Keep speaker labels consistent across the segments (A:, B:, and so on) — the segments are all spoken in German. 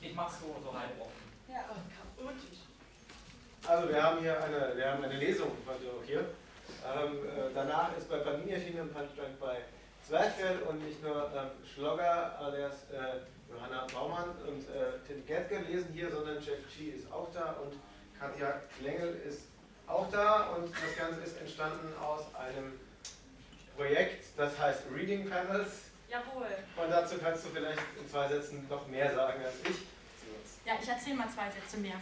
A: Ich mach's so, so halb offen.
B: Ja.
C: Also wir haben hier eine, wir haben eine Lesung heute auch hier. Ähm, äh, danach ist bei Panini erschienen ein Punchline bei Zwerchfell und nicht nur ähm, Schlogger alias äh, Johanna Baumann und äh, Tim Getke lesen hier, sondern Jeff G. ist auch da und Katja Klengel ist auch da und das Ganze ist entstanden aus einem Projekt, das heißt Reading Panels
D: Jawohl.
C: und dazu kannst du vielleicht in zwei Sätzen noch mehr sagen als ich.
D: Ja, ich erzähle mal zwei Sätze mehr.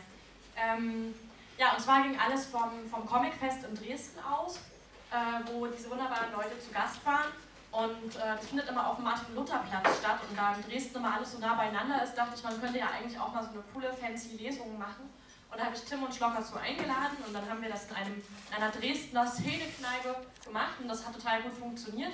D: Ähm, ja, und zwar ging alles vom, vom Comicfest in Dresden aus, äh, wo diese wunderbaren Leute zu Gast waren. Und äh, das findet immer auf dem Martin-Luther-Platz statt. Und da in Dresden immer alles so nah beieinander ist, dachte ich, man könnte ja eigentlich auch mal so eine coole, fancy Lesung machen. Und da habe ich Tim und Schlocker so eingeladen und dann haben wir das in, einem, in einer Dresdner Szenekneipe gemacht und das hat total gut funktioniert.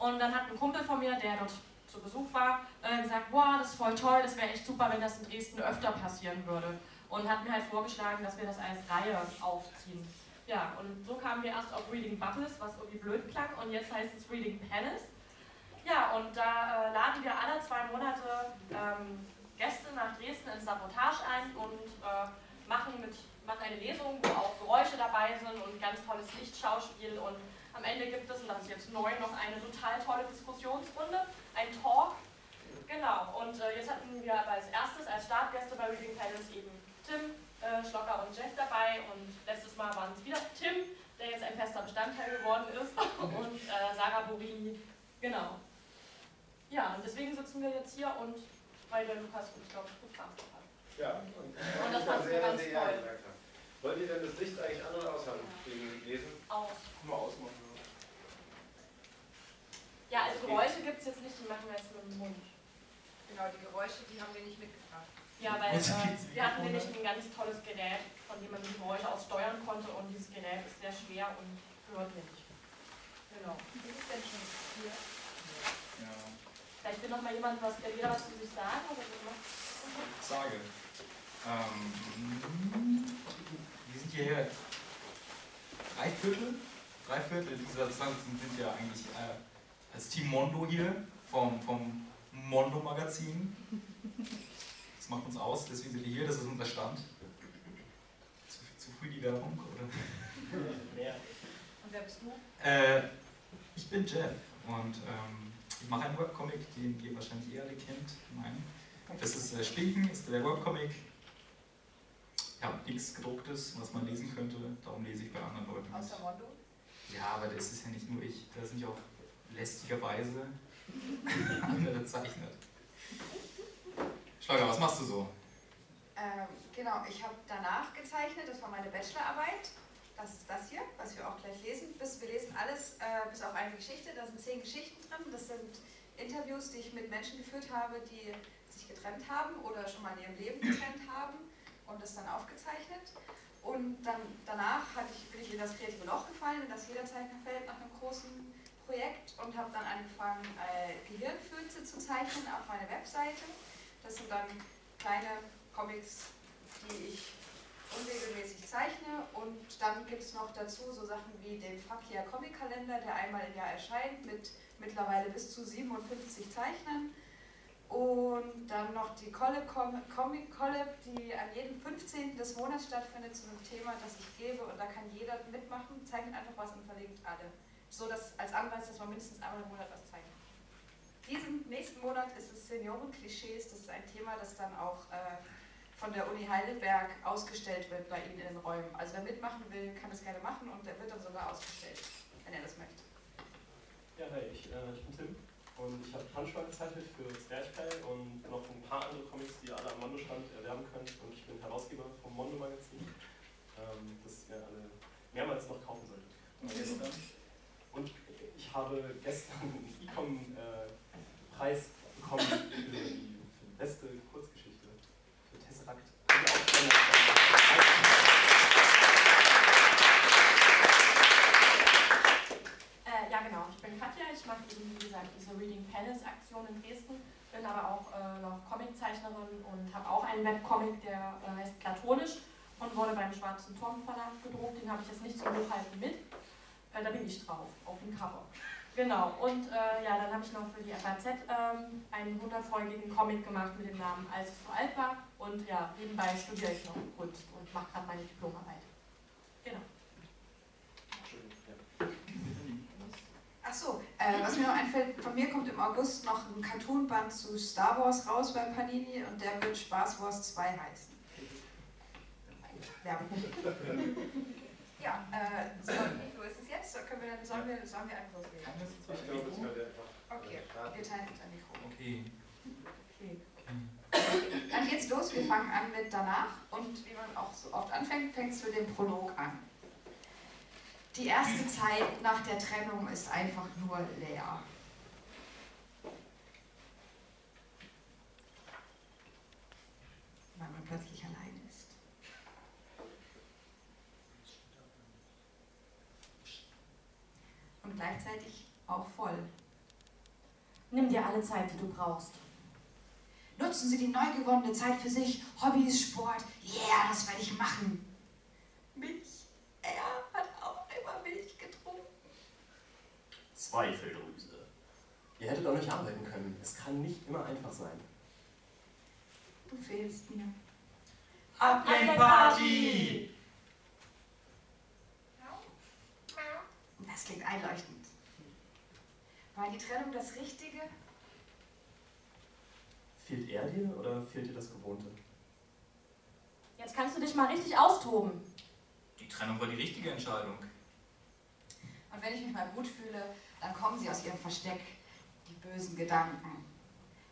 D: Und dann hat ein Kumpel von mir, der dort zu Besuch war, äh, gesagt, wow, das ist voll toll, das wäre echt super, wenn das in Dresden öfter passieren würde. Und hat mir halt vorgeschlagen, dass wir das als Reihe aufziehen. Ja, und so kamen wir erst auf Reading Bubbles, was irgendwie blöd klang, und jetzt heißt es Reading Palace. Ja, und da äh, laden wir alle zwei Monate ähm, Gäste nach Dresden ins Sabotage ein und äh, machen, mit, machen eine Lesung, wo auch Geräusche dabei sind und ganz tolles Lichtschauspiel. Und am Ende gibt es, und das ist jetzt neu, noch eine total tolle Diskussionsrunde, ein Talk. Genau, und äh, jetzt hatten wir aber als erstes, als Startgäste bei Reading Panels eben Tim, äh, Schlocker und Jeff dabei. Und letztes Mal waren es wieder Tim, der jetzt ein fester Bestandteil geworden ist, und äh, Sarah Borini. Genau. Ja, und deswegen sitzen wir jetzt hier und weil der Lukas uns, glaube ich, gefragt hat.
C: Ja, und,
D: Und das wir
C: sehr,
D: ganz
C: sehr
D: toll.
C: gesagt haben. Wollt ihr denn das Licht eigentlich an- oder aushaben gegen Lesen?
D: Aus.
A: Nur ausmachen.
D: Ja, also Geräusche gibt es jetzt nicht, die machen wir jetzt mit dem Mund.
B: Genau, die Geräusche, die haben wir nicht mitgebracht.
D: Ja, weil äh, wir hatten nämlich ein ganz tolles Gerät, von dem man die Geräusche aus steuern konnte und dieses Gerät ist sehr schwer und hört nicht. Genau.
B: Was ist denn schon hier?
A: Ja.
D: Vielleicht will noch mal jemand was, will jeder was zu sich sagen oder so macht.
A: Ich sage. Ähm, wir sind hierher. Drei Viertel? Drei Viertel dieser Distanzen sind ja eigentlich äh, als Team Mondo hier vom, vom Mondo Magazin. Das macht uns aus, deswegen sind wir hier, das ist unser Stand. Zu, zu früh die Werbung, oder?
B: Und wer bist du?
A: Äh, ich bin Jeff und ähm, ich mache einen Webcomic, den ihr wahrscheinlich eher alle kennt. Nein. Das ist äh, Spinken, ist der Webcomic. Ich habe nichts gedrucktes, was man lesen könnte, darum lese ich bei anderen Leuten.
B: Aus der Mondo?
A: Ja, aber das ist ja nicht nur ich, da sind ja auch lästigerweise andere zeichnet. Schlager, was machst du so?
B: Ähm, genau, ich habe danach gezeichnet, das war meine Bachelorarbeit. Das ist das hier, was wir auch gleich lesen. Bis, wir lesen alles äh, bis auf eine Geschichte. Da sind zehn Geschichten drin. Das sind Interviews, die ich mit Menschen geführt habe, die sich getrennt haben oder schon mal in ihrem Leben getrennt haben und das dann aufgezeichnet. Und dann danach hatte ich, bin ich in das kreative Loch gefallen, in das jeder Zeichner fällt nach einem großen Projekt und habe dann angefangen, äh, Gehirnfürze zu zeichnen auf meine Webseite. Das sind dann kleine Comics, die ich unregelmäßig zeichne. Und dann gibt es noch dazu so Sachen wie den Yeah Comic Kalender, der einmal im Jahr erscheint, mit mittlerweile bis zu 57 Zeichnern. Und dann noch die Collab Com Comic Collab, die an jedem 15. des Monats stattfindet zu einem Thema, das ich gebe. Und da kann jeder mitmachen, zeichnet einfach was und verlinkt alle. So dass als Anweis, dass man mindestens einmal im Monat was zeichnet. Diesen nächsten Monat ist es Seniorenklischees. Das ist ein Thema, das dann auch äh, von der Uni Heidelberg ausgestellt wird bei Ihnen in den Räumen. Also wer mitmachen will, kann das gerne machen und der wird dann sogar ausgestellt, wenn er das möchte.
E: Ja, hi, ich, äh, ich bin Tim und ich habe Punchline gezeichnet für Zwerchfell und noch ein paar andere Comics, die ihr alle am Mondo-Stand erwerben könnt und ich bin Herausgeber vom Mondo-Magazin, ähm, das ihr alle mehrmals noch kaufen solltet.
A: Und gestern?
E: Und ich habe gestern einen Ecom-Preis bekommen für die beste Kurzgeschichte für Tesseract.
D: Äh, ja genau, ich bin Katja, ich mache eben wie gesagt diese Reading Palace Aktion in Dresden, bin aber auch äh, noch Comiczeichnerin
E: und habe auch
D: einen Webcomic, der äh, heißt Platonisch und wurde beim Schwarzen Turm Verlag gedruckt, den habe ich jetzt nicht so hochhalten mit. Äh, da bin ich drauf, auf dem Cover. Genau, und äh, ja, dann habe ich noch für die FAZ ähm, einen 100-folgigen Comic gemacht mit dem Namen Als es war. Und ja, nebenbei studiere ich noch Kunst und mache gerade meine Diplomarbeit. Genau.
B: Ach so, äh, was mir noch einfällt, von mir kommt im August noch ein Cartoonband zu Star Wars raus beim Panini und der wird Spaß Wars 2 heißen. Werbung. Ja, äh, so, wo ist es jetzt? Können wir, dann- sollen, wir, sollen wir einfach loslegen?
C: Ich glaube, es könnte einfach.
B: Okay, wir teilen uns ein Mikro.
A: Okay.
B: Okay. Dann geht's los, wir fangen an mit danach und wie man auch so oft anfängt, fängt es mit dem Prolog an. Die erste Zeit nach der Trennung ist einfach nur leer. Weil man plötzlich allein ist. Und gleichzeitig auch voll.
D: Nimm dir alle Zeit, die du brauchst.
B: Nutzen Sie die neu gewonnene Zeit für sich. Hobbys, Sport. Yeah, das werde ich machen. Milch. Er hat auch immer Milch getrunken.
E: Zweifeldrüse. Ihr hättet auch nicht arbeiten können. Es kann nicht immer einfach sein.
B: Du fehlst mir.
A: Ablenkparty!
B: Das klingt einleuchtend. War die Trennung das Richtige?
E: Fehlt er dir oder fehlt dir das Gewohnte?
D: Jetzt kannst du dich mal richtig austoben.
A: Die Trennung war die richtige Entscheidung.
B: Und wenn ich mich mal gut fühle, dann kommen sie aus ihrem Versteck, die bösen Gedanken.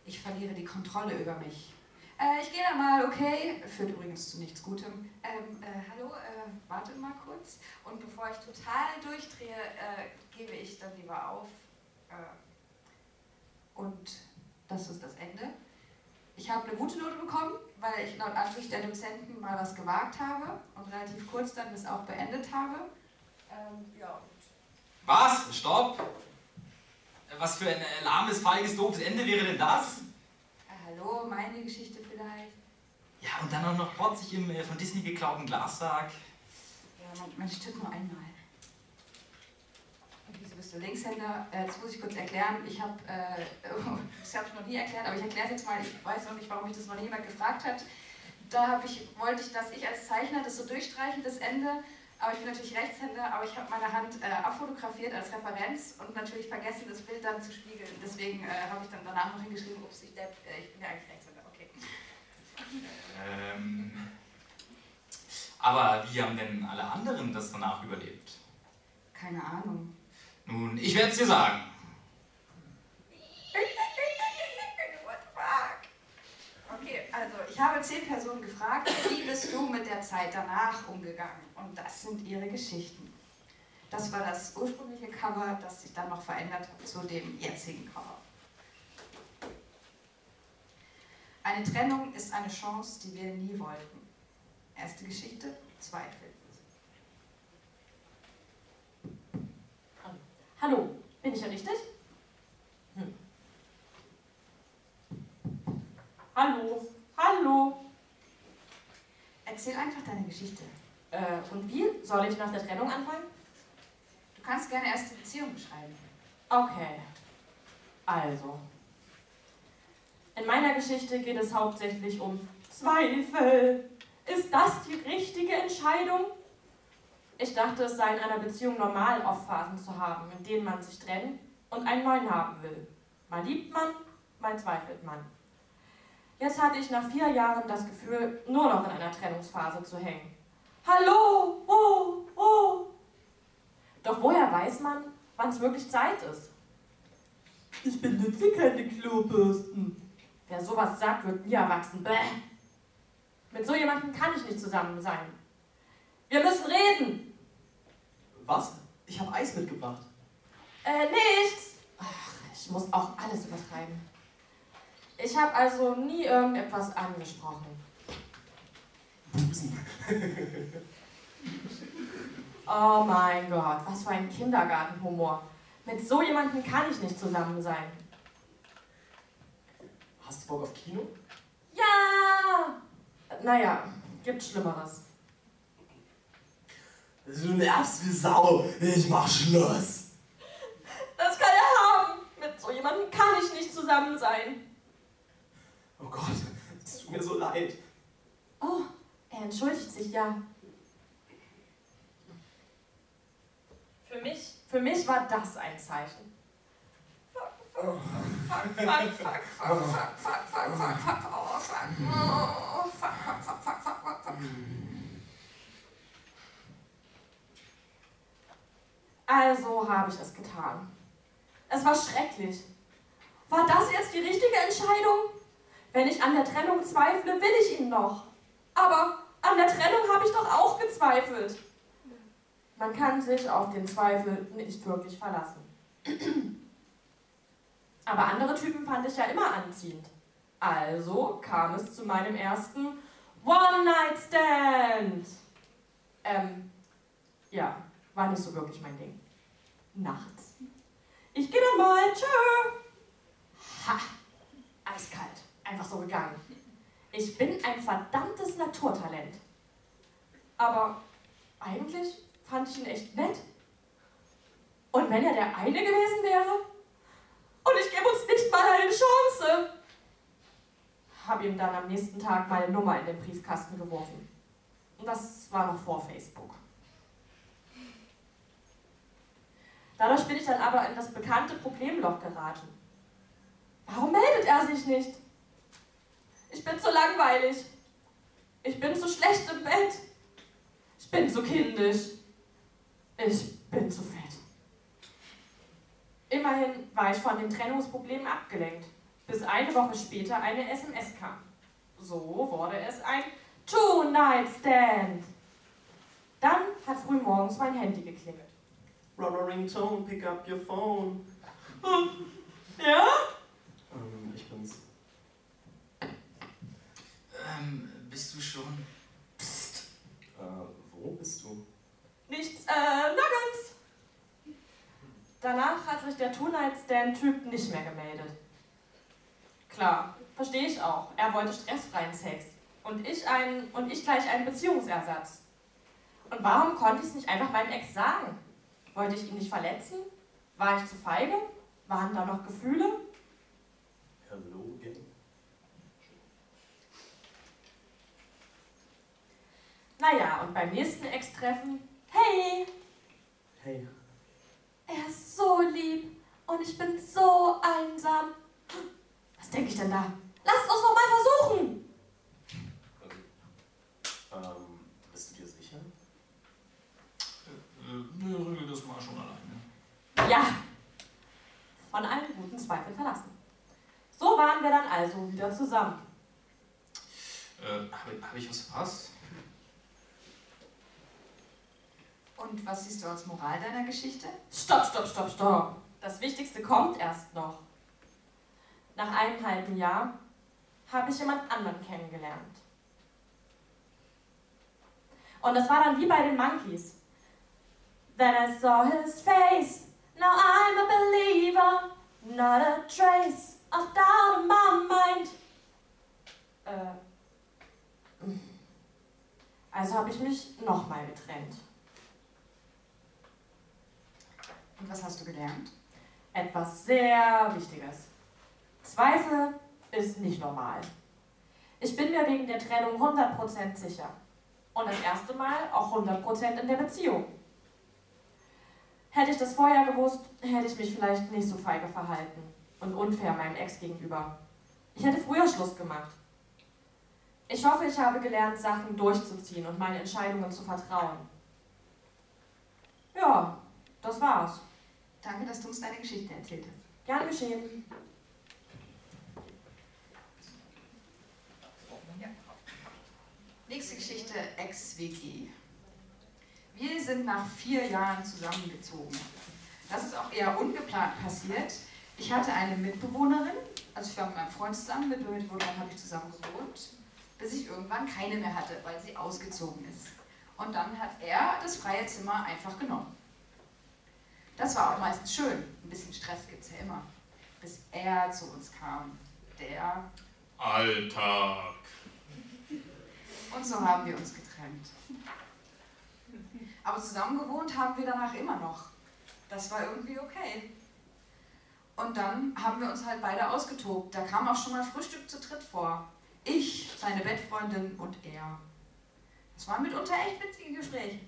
B: Ich verliere die Kontrolle über mich. Äh, ich gehe dann mal, okay? Führt übrigens zu nichts Gutem. Ähm, äh, hallo, äh, warte mal kurz. Und bevor ich total durchdrehe, äh, gebe ich dann lieber auf. Äh, und das ist das Ende. Ich habe eine gute Note bekommen, weil ich laut Ansicht der Dozenten mal was gewagt habe und relativ kurz dann das auch beendet habe. Ähm, ja,
A: Was? Stopp! Was für ein lahmes, feiges, doofes Ende wäre denn das?
B: Äh, hallo, meine Geschichte vielleicht.
A: Ja, und dann auch noch protzig im äh, von Disney geklauten Glassack.
B: Ja, man, man stirbt nur einmal. Bist du Linkshänder? Äh, das muss ich kurz erklären. Ich habe, äh, das habe ich noch nie erklärt, aber ich erkläre es jetzt mal. Ich weiß noch nicht, warum mich das noch niemand gefragt hat. Da ich, wollte ich, dass ich als Zeichner das so durchstreiche, das Ende. Aber ich bin natürlich Rechtshänder, aber ich habe meine Hand äh, abfotografiert als Referenz und natürlich vergessen, das Bild dann zu spiegeln. Deswegen äh, habe ich dann danach noch hingeschrieben, ups, ich, depp, äh, ich bin ja eigentlich Rechtshänder. Okay.
A: Ähm. Aber wie haben denn alle anderen das danach überlebt?
B: Keine Ahnung.
A: Nun, ich werde es dir sagen.
B: What the fuck? Okay, also ich habe zehn Personen gefragt, wie bist du mit der Zeit danach umgegangen? Und das sind ihre Geschichten. Das war das ursprüngliche Cover, das sich dann noch verändert hat zu dem jetzigen Cover. Eine Trennung ist eine Chance, die wir nie wollten. Erste Geschichte, Zweifel.
D: Hallo, bin ich ja richtig? Hm. Hallo, hallo.
B: Erzähl einfach deine Geschichte.
D: Äh, und wie? Soll ich nach der Trennung anfangen?
B: Du kannst gerne erst die Beziehung beschreiben.
D: Okay. Also. In meiner Geschichte geht es hauptsächlich um Zweifel. Ist das die richtige Entscheidung? Ich dachte, es sei in einer Beziehung normal, oft Phasen zu haben, in denen man sich trennt und einen neuen haben will. Mal liebt man, mal zweifelt man. Jetzt hatte ich nach vier Jahren das Gefühl, nur noch in einer Trennungsphase zu hängen. Hallo, oh, oh. Doch woher weiß man, wann es wirklich Zeit ist? Ich benutze keine Klobürsten. Wer sowas sagt, wird nie erwachsen. Bäh. Mit so jemandem kann ich nicht zusammen sein. Wir müssen reden.
E: Was? Ich habe Eis mitgebracht.
D: Äh, nichts. Ach, ich muss auch alles übertreiben. Ich habe also nie irgendetwas angesprochen.
E: Busen.
D: Oh mein Gott, was für ein Kindergartenhumor. Mit so jemandem kann ich nicht zusammen sein.
E: Hast du Bock auf Kino?
D: Ja! naja, gibt Schlimmeres.
F: Du nervst wie Sau. Ich mach Schluss.
D: Das kann er haben. Mit so jemandem kann ich nicht zusammen sein.
E: Oh Gott, es tut mir so leid.
D: Oh, er entschuldigt sich ja. Für mich, für mich war das ein Zeichen. Fuck, fuck, fuck, fuck, fuck, fuck, fuck, fuck, fuck, fuck, fuck, oh, fuck, oh, fuck, fuck, fuck, fuck, fuck, fuck, fuck. Also habe ich es getan. Es war schrecklich. War das jetzt die richtige Entscheidung? Wenn ich an der Trennung zweifle, will ich ihn noch. Aber an der Trennung habe ich doch auch gezweifelt. Man kann sich auf den Zweifel nicht wirklich verlassen. Aber andere Typen fand ich ja immer anziehend. Also kam es zu meinem ersten One-Night-Stand. Ähm, ja, war nicht so wirklich mein Ding. Nachts. Ich gehe dann mal, tschö. Ha, eiskalt, einfach so gegangen. Ich bin ein verdammtes Naturtalent. Aber eigentlich fand ich ihn echt nett. Und wenn er der eine gewesen wäre? Und ich gebe uns nicht mal eine Chance. Habe ihm dann am nächsten Tag meine Nummer in den Briefkasten geworfen. Und das war noch vor Facebook. Dadurch bin ich dann aber in das bekannte Problemloch geraten. Warum meldet er sich nicht? Ich bin zu langweilig. Ich bin zu schlecht im Bett. Ich bin zu kindisch. Ich bin zu fett. Immerhin war ich von den Trennungsproblemen abgelenkt, bis eine Woche später eine SMS kam. So wurde es ein Two-Night-Stand. Dann hat frühmorgens mein Handy geklingelt.
E: Rubber Ringtone, pick up your phone.
D: Ja?
E: Ähm, ich bin's.
A: Ähm, bist du schon?
E: Äh, wo bist du?
D: Nichts, äh, Nuggets. Danach hat sich der Two-Night-Stand-Typ nicht mehr gemeldet. Klar, verstehe ich auch. Er wollte stressfreien Sex. Und ich, ein, und ich gleich einen Beziehungsersatz. Und warum konnte ich es nicht einfach meinem Ex sagen? Wollte ich ihn nicht verletzen? War ich zu feige? Waren da noch Gefühle?
E: Hello again.
D: Naja, und beim nächsten Ex-Treffen, hey,
E: Hey.
D: er ist so lieb und ich bin so einsam. Was denke ich denn da? Lasst uns doch mal versuchen!
E: Ähm, bist du dir sicher?
A: Äh, nö, regel das mal schon alleine.
D: Ja, von allen guten Zweifeln verlassen. So waren wir dann also wieder zusammen.
A: Äh, habe hab ich was verpasst?
B: Und was siehst du als Moral deiner Geschichte?
D: Stopp, stopp, stopp, stopp. Das Wichtigste kommt erst noch. Nach einem halben Jahr habe ich jemand anderen kennengelernt. Und das war dann wie bei den Monkeys. Then I saw his face. Now I'm a believer. Not a trace of doubt in my mind. Äh. Also habe ich mich nochmal getrennt.
B: Und was hast du gelernt?
D: Etwas sehr Wichtiges. Zweifel ist nicht normal. Ich bin mir wegen der Trennung 100% sicher. Und das erste Mal auch 100% in der Beziehung. Hätte ich das vorher gewusst, hätte ich mich vielleicht nicht so feige verhalten und unfair meinem Ex gegenüber. Ich hätte früher Schluss gemacht. Ich hoffe, ich habe gelernt, Sachen durchzuziehen und meine Entscheidungen zu vertrauen. Ja, das war's.
B: Danke, dass du uns deine Geschichte erzählt hast.
D: Gern geschehen.
B: Nächste Geschichte, Ex-WG. Wir sind nach vier Jahren zusammengezogen. Das ist auch eher ungeplant passiert. Ich hatte eine Mitbewohnerin, also ich war mit meinem Freund zusammen, mit der Mitbewohnerin habe ich zusammen gewohnt, bis ich irgendwann keine mehr hatte, weil sie ausgezogen ist. Und dann hat er das freie Zimmer einfach genommen. Das war auch meistens schön. Ein bisschen Stress gibt es ja immer. Bis er zu uns kam. Der
A: Alltag.
B: Und so haben wir uns getrennt. Aber zusammen gewohnt haben wir danach immer noch. Das war irgendwie okay. Und dann haben wir uns halt beide ausgetobt. Da kam auch schon mal Frühstück zu dritt vor. Ich, seine Bettfreundin und er. Das waren mitunter echt witzige Gespräche.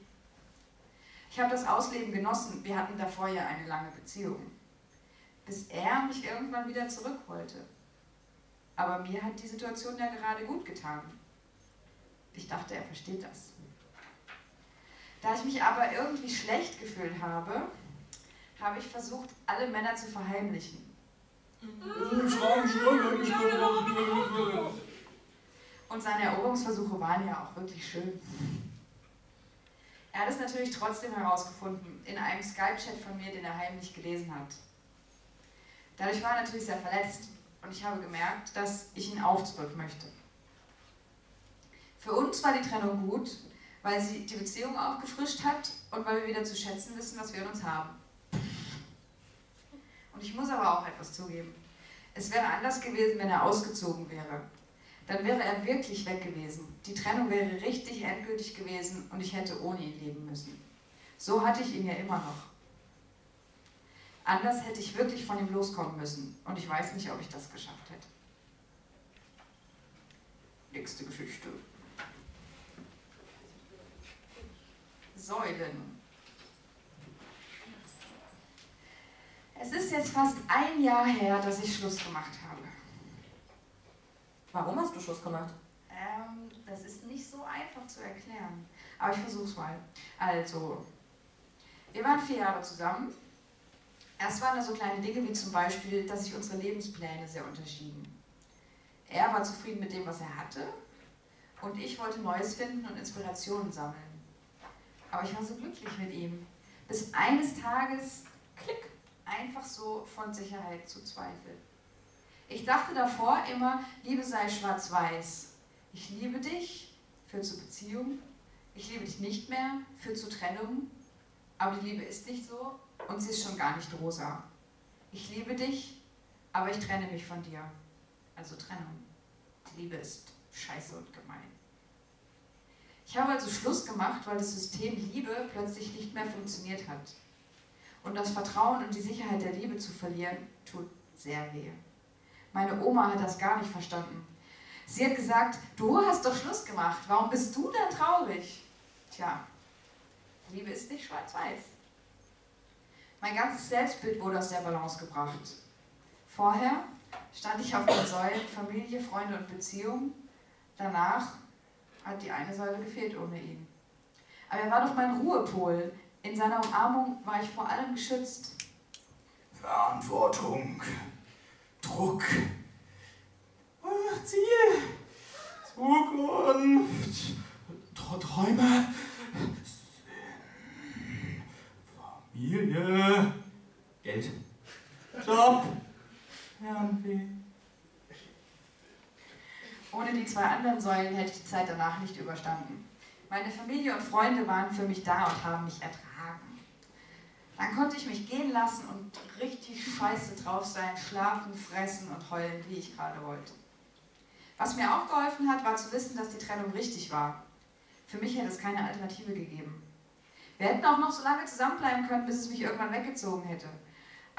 B: Ich habe das Ausleben genossen. Wir hatten davor ja eine lange Beziehung. Bis er mich irgendwann wieder zurück wollte. Aber mir hat die Situation ja gerade gut getan. Ich dachte, er versteht das. Da ich mich aber irgendwie schlecht gefühlt habe, habe ich versucht, alle Männer zu verheimlichen. Und seine Eroberungsversuche waren ja auch wirklich schön. Er hat es natürlich trotzdem herausgefunden, in einem Skype-Chat von mir, den er heimlich gelesen hat. Dadurch war er natürlich sehr verletzt und ich habe gemerkt, dass ich ihn auch zurück möchte. Für uns war die Trennung gut, weil sie die Beziehung aufgefrischt hat und weil wir wieder zu schätzen wissen, was wir in uns haben. Und ich muss aber auch etwas zugeben. Es wäre anders gewesen, wenn er ausgezogen wäre. Dann wäre er wirklich weg gewesen. Die Trennung wäre richtig endgültig gewesen und ich hätte ohne ihn leben müssen. So hatte ich ihn ja immer noch. Anders hätte ich wirklich von ihm loskommen müssen und ich weiß nicht, ob ich das geschafft hätte. Nächste Geschichte. Säulen. Es ist jetzt fast ein Jahr her, dass ich Schluss gemacht habe.
D: Warum hast du Schluss gemacht?
B: Ähm, das ist nicht so einfach zu erklären. Aber ich versuch's mal. Also, wir waren vier Jahre zusammen. Erst waren da so kleine Dinge wie zum Beispiel, dass sich unsere Lebenspläne sehr unterschieden. Er war zufrieden mit dem, was er hatte, und ich wollte Neues finden und Inspirationen sammeln. Aber ich war so glücklich mit ihm, bis eines Tages, klick, einfach so von Sicherheit zu zweifeln. Ich dachte davor immer, Liebe sei schwarz-weiß. Ich liebe dich, führt zur Beziehung. Ich liebe dich nicht mehr, führt zur Trennung. Aber die Liebe ist nicht so und sie ist schon gar nicht rosa. Ich liebe dich, aber ich trenne mich von dir. Also Trennung. Die Liebe ist scheiße und gemein. Ich habe also Schluss gemacht, weil das System Liebe plötzlich nicht mehr funktioniert hat. Und das Vertrauen und die Sicherheit der Liebe zu verlieren, tut sehr weh. Meine Oma hat das gar nicht verstanden. Sie hat gesagt, du hast doch Schluss gemacht, warum bist du denn traurig? Tja, Liebe ist nicht schwarz-weiß. Mein ganzes Selbstbild wurde aus der Balance gebracht. Vorher stand ich auf den Säulen Familie, Freunde und Beziehung. Danach hat die eine Säule gefehlt ohne ihn. Aber er war doch mein Ruhepol. In seiner Umarmung war ich vor allem geschützt.
G: Verantwortung, Druck, Ziel, Zukunft, Träume, Sinn, Familie, Geld, Job, Fernweh.
B: Ohne die zwei anderen Säulen hätte ich die Zeit danach nicht überstanden. Meine Familie und Freunde waren für mich da und haben mich ertragen. Dann konnte ich mich gehen lassen und richtig scheiße drauf sein, schlafen, fressen und heulen, wie ich gerade wollte. Was mir auch geholfen hat, war zu wissen, dass die Trennung richtig war. Für mich hätte es keine Alternative gegeben. Wir hätten auch noch so lange zusammenbleiben können, bis es mich irgendwann weggezogen hätte.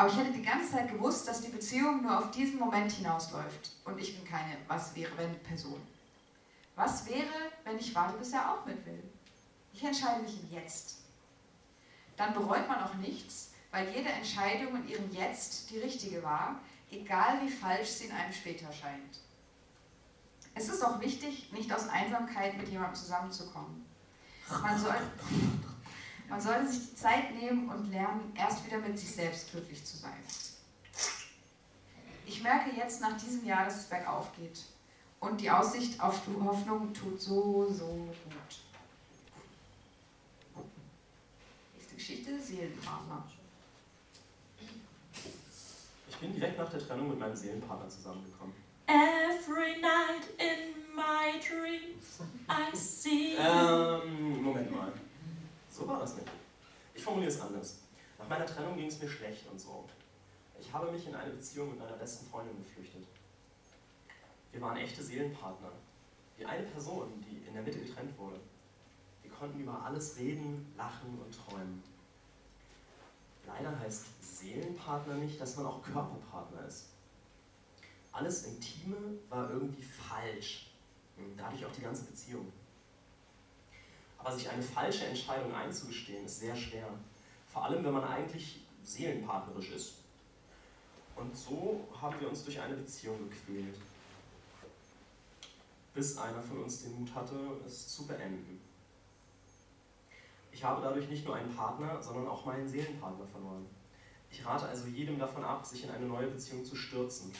B: Aber ich hätte die ganze Zeit gewusst, dass die Beziehung nur auf diesen Moment hinausläuft. Und ich bin keine Was wäre wenn Person. Was wäre, wenn ich warte, bis er auch mit will? Ich entscheide mich im Jetzt. Dann bereut man auch nichts, weil jede Entscheidung in ihrem Jetzt die richtige war, egal wie falsch sie in einem später scheint. Es ist auch wichtig, nicht aus Einsamkeit mit jemandem zusammenzukommen. Man soll, man sollte sich die Zeit nehmen und lernen, erst wieder mit sich selbst glücklich zu sein. Ich merke jetzt nach diesem Jahr, dass es bergauf geht. Und die Aussicht auf Hoffnung tut so, so gut. Nächste Geschichte, Seelenpartner.
E: Ich bin direkt nach der Trennung mit meinem Seelenpartner zusammengekommen.
D: Every night in my dreams I see.
E: Ähm, Moment mal. So war das nicht. Ich formuliere es anders. Nach meiner Trennung ging es mir schlecht und so. Ich habe mich in eine Beziehung mit meiner besten Freundin geflüchtet. Wir waren echte Seelenpartner. die eine Person, die in der Mitte getrennt wurde, wir konnten über alles reden, lachen und träumen. Leider heißt Seelenpartner nicht, dass man auch Körperpartner ist. Alles Intime war irgendwie falsch. Und dadurch auch die ganze Beziehung. Aber sich eine falsche Entscheidung einzugestehen, ist sehr schwer. Vor allem, wenn man eigentlich seelenpartnerisch ist. Und so haben wir uns durch eine Beziehung gequält. Bis einer von uns den Mut hatte, es zu beenden. Ich habe dadurch nicht nur einen Partner, sondern auch meinen Seelenpartner verloren. Ich rate also jedem davon ab, sich in eine neue Beziehung zu stürzen.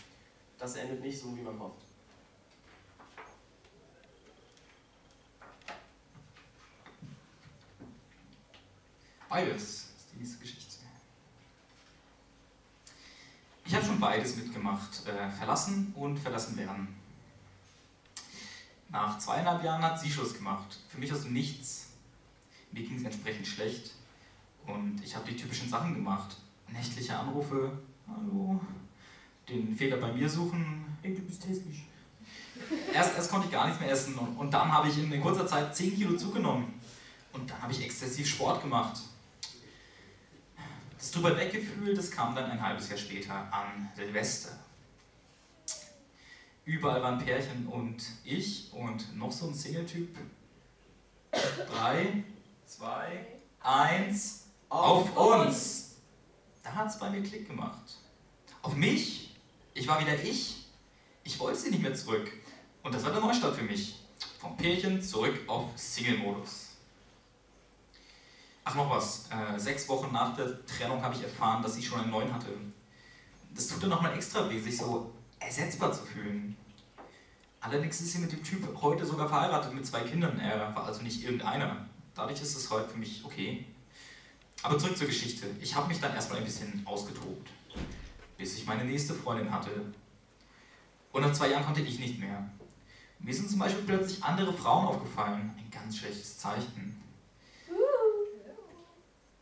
E: Das endet nicht so, wie man hofft.
A: Beides ist die nächste Geschichte. Ich habe schon beides mitgemacht, äh, verlassen und verlassen werden. Nach zweieinhalb Jahren hat sie Schluss gemacht. Für mich aus dem Nichts. Mir ging es entsprechend schlecht. Und ich habe die typischen Sachen gemacht. Nächtliche Anrufe, hallo, den Fehler bei mir suchen, ey, du bist hässlich. Erst, erst konnte ich gar nichts mehr essen und, und dann habe ich in kurzer Zeit 10 Kilo zugenommen. Und dann habe ich exzessiv Sport gemacht. Das drüber weggefühl, das kam dann ein halbes Jahr später an Silvester. Überall waren Pärchen und ich und noch so ein Single-Typ. Drei, zwei, eins, auf uns! Da hat es bei mir Klick gemacht. Auf mich? Ich war wieder ich. Ich wollte sie nicht mehr zurück. Und das war der Neustart für mich. Vom Pärchen zurück auf Single-Modus. Ach, noch was. Äh, sechs Wochen nach der Trennung habe ich erfahren, dass sie schon einen neuen hatte. Das tut dann nochmal extra weh, sich so ersetzbar zu fühlen. Allerdings ist sie mit dem Typ heute sogar verheiratet mit zwei Kindern. Er war also nicht irgendeiner. Dadurch ist es heute für mich okay. Aber zurück zur Geschichte. Ich habe mich dann erstmal ein bisschen ausgetobt, bis ich meine nächste Freundin hatte. Und nach zwei Jahren konnte ich nicht mehr. Mir sind zum Beispiel plötzlich andere Frauen aufgefallen. Ein ganz schlechtes Zeichen.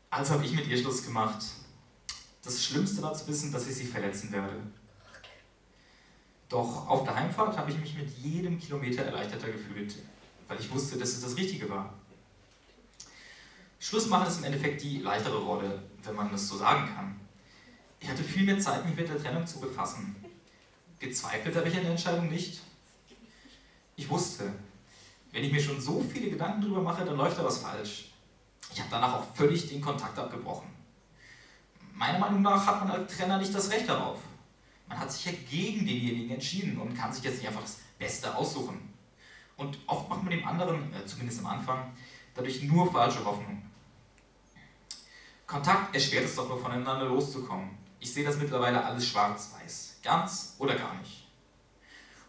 A: Also habe ich mit ihr Schluss gemacht. Das Schlimmste war zu wissen, dass ich sie verletzen werde. Doch auf der Heimfahrt habe ich mich mit jedem Kilometer erleichterter gefühlt, weil ich wusste, dass es das Richtige war. Schluss machen ist im Endeffekt die leichtere Rolle, wenn man das so sagen kann. Ich hatte viel mehr Zeit, mich mit der Trennung zu befassen. Gezweifelt habe ich an der Entscheidung nicht. Ich wusste, wenn ich mir schon so viele Gedanken drüber mache, dann läuft da was falsch. Ich habe danach auch völlig den Kontakt abgebrochen. Meiner Meinung nach hat man als Trainer nicht das Recht darauf. Man hat sich ja gegen denjenigen entschieden und kann sich jetzt nicht einfach das Beste aussuchen. Und oft macht man dem anderen, äh, zumindest am Anfang, dadurch nur falsche Hoffnung. Kontakt erschwert es doch nur voneinander loszukommen. Ich sehe das mittlerweile alles schwarz-weiß. Ganz oder gar nicht.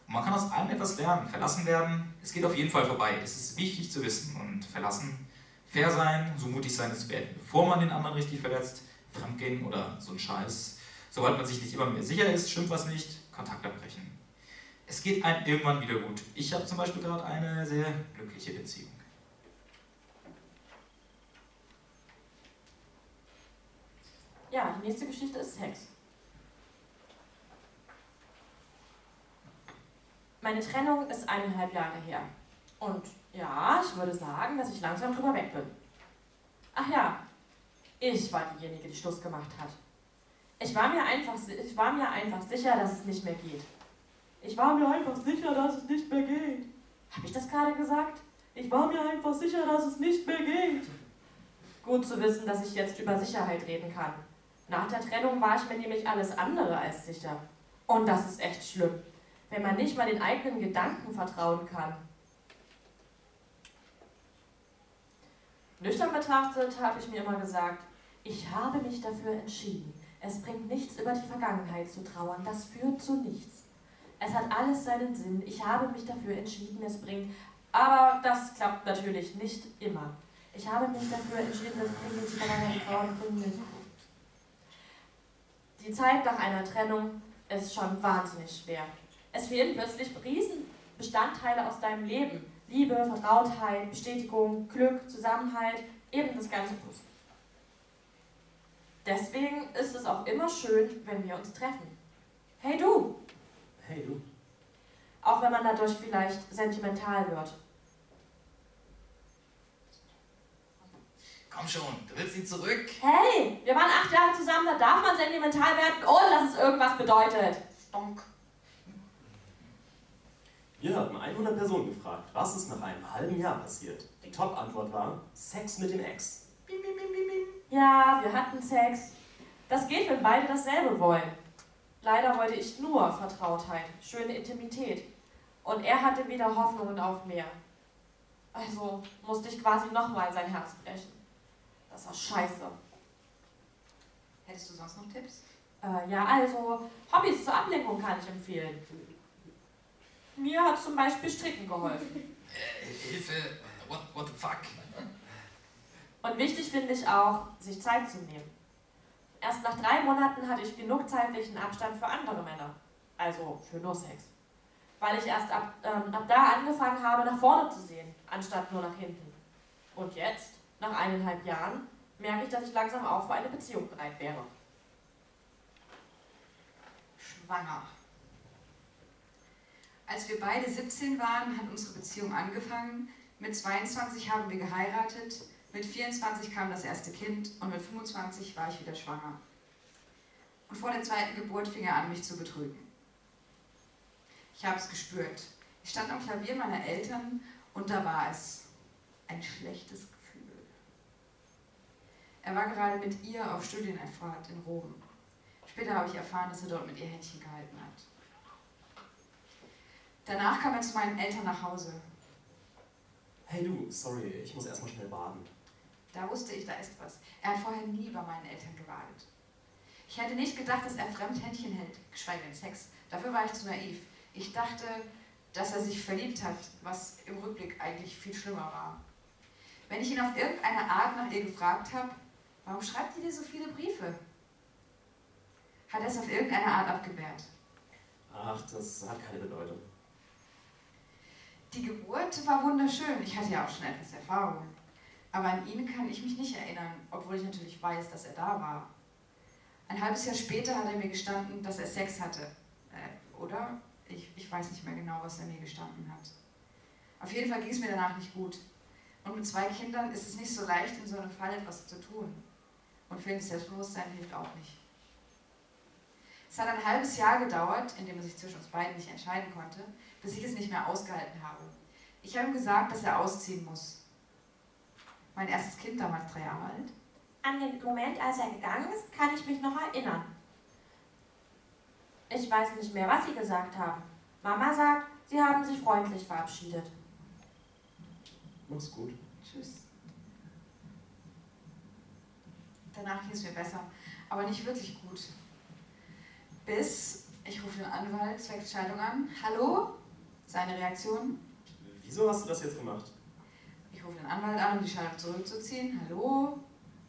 A: Und man kann aus allem etwas lernen. Verlassen werden, es geht auf jeden Fall vorbei. Es ist wichtig zu wissen. Und verlassen, fair sein, so mutig sein, es zu beenden, bevor man den anderen richtig verletzt, fremdgehen oder so ein Scheiß. Sobald man sich nicht immer mehr sicher ist, stimmt was nicht, Kontakt abbrechen. Es geht einem irgendwann wieder gut. Ich habe zum Beispiel gerade eine sehr glückliche Beziehung.
D: Ja, die nächste Geschichte ist Sex. Meine Trennung ist eineinhalb Jahre her. Und ja, ich würde sagen, dass ich langsam drüber weg bin. Ach ja, ich war diejenige, die Schluss gemacht hat. Ich war mir einfach, ich war mir einfach sicher, dass es nicht mehr geht. Ich war mir einfach sicher, dass es nicht mehr geht. Habe ich das gerade gesagt? Ich war mir einfach sicher, dass es nicht mehr geht. Gut zu wissen, dass ich jetzt über Sicherheit reden kann. Nach der Trennung war ich mir nämlich alles andere als sicher. Und das ist echt schlimm, wenn man nicht mal den eigenen Gedanken vertrauen kann. Nüchtern betrachtet habe ich mir immer gesagt, ich habe mich dafür entschieden. Es bringt nichts über die Vergangenheit zu trauern, das führt zu nichts. Es hat alles seinen Sinn, ich habe mich dafür entschieden, es bringt, aber das klappt natürlich nicht immer. Ich habe mich dafür entschieden, es bringt die Vergangenheit trauern, bringt. Die Zeit nach einer Trennung ist schon wahnsinnig schwer. Es fehlen plötzlich Riesenbestandteile aus deinem Leben. Liebe, Vertrautheit, Bestätigung, Glück, Zusammenhalt, eben das ganze Puzzle. Deswegen ist es auch immer schön, wenn wir uns treffen. Hey du!
E: Hey du,
D: Auch wenn man dadurch vielleicht sentimental wird.
A: Komm schon, du willst ihn zurück?
D: Hey, wir waren acht Jahre zusammen, da darf man sentimental werden, ohne dass es irgendwas bedeutet.
B: Donk.
E: Wir haben 100 Personen gefragt, was ist nach einem halben Jahr passiert. Die Top-Antwort war Sex mit dem Ex.
D: Ja, wir hatten Sex. Das geht, wenn beide dasselbe wollen. Leider wollte ich nur Vertrautheit, schöne Intimität. Und er hatte wieder Hoffnungen auf mehr. Also musste ich quasi nochmal sein Herz brechen. Das war scheiße.
B: Hättest du sonst noch Tipps?
D: Äh, ja, also Hobbys zur Ablenkung kann ich empfehlen. Mir hat zum Beispiel Stricken geholfen.
A: Äh, Hilfe, what, what the fuck?
D: Und wichtig finde ich auch, sich Zeit zu nehmen. Erst nach drei Monaten hatte ich genug zeitlichen Abstand für andere Männer. Also für nur Sex. Weil ich erst ab, ähm, ab da angefangen habe, nach vorne zu sehen, anstatt nur nach hinten. Und jetzt, nach eineinhalb Jahren, merke ich, dass ich langsam auch für eine Beziehung bereit wäre.
B: Schwanger. Als wir beide 17 waren, hat unsere Beziehung angefangen. Mit 22 haben wir geheiratet, mit 24 kam das erste Kind und mit 25 war ich wieder schwanger. Und vor der zweiten Geburt fing er an, mich zu betrügen. Ich habe es gespürt. Ich stand am Klavier meiner Eltern und da war es. Ein schlechtes Gefühl. Er war gerade mit ihr auf Studienfahrt in Rom. Später habe ich erfahren, dass er dort mit ihr Händchen gehalten hat. Danach kam er zu meinen Eltern nach Hause.
E: Hey du, sorry, ich muss erstmal schnell baden.
B: Da wusste ich, da ist was. Er hat vorher nie bei meinen Eltern gebadet. Ich hätte nicht gedacht, dass er Fremdhändchen hält, geschweige denn Sex. Dafür war ich zu naiv. Ich dachte, dass er sich verliebt hat, was im Rückblick eigentlich viel schlimmer war. Wenn ich ihn auf irgendeine Art nach ihr gefragt habe, warum schreibt ihr dir so viele Briefe? Hat er es auf irgendeine Art abgewehrt.
E: Ach, das hat keine Bedeutung.
B: Die Geburt war wunderschön. Ich hatte ja auch schon etwas Erfahrung. Aber an ihn kann ich mich nicht erinnern, obwohl ich natürlich weiß, dass er da war. Ein halbes Jahr später hat er mir gestanden, dass er Sex hatte. Äh, oder? Ich, ich weiß nicht mehr genau, was er mir gestanden hat. Auf jeden Fall ging es mir danach nicht gut. Und mit zwei Kindern ist es nicht so leicht, in so einem Fall etwas zu tun. Und fehlendes Selbstbewusstsein hilft auch nicht. Es hat ein halbes Jahr gedauert, in dem er sich zwischen uns beiden nicht entscheiden konnte, bis ich es nicht mehr ausgehalten habe. Ich habe ihm gesagt, dass er ausziehen muss. Mein erstes Kind, damals drei Jahre alt.
D: An den Moment, als er gegangen ist, kann ich mich noch erinnern. Ich weiß nicht mehr, was Sie gesagt haben. Mama sagt, Sie haben sich freundlich verabschiedet.
E: Mach's gut.
B: Tschüss. Danach ging es mir besser, aber nicht wirklich gut. Bis ich rufe den Anwalt zwecks Scheidung an. Hallo? Seine Reaktion?
E: Wieso hast du das jetzt gemacht?
B: Ich rufe den Anwalt an, um die Scheidung zurückzuziehen. Hallo?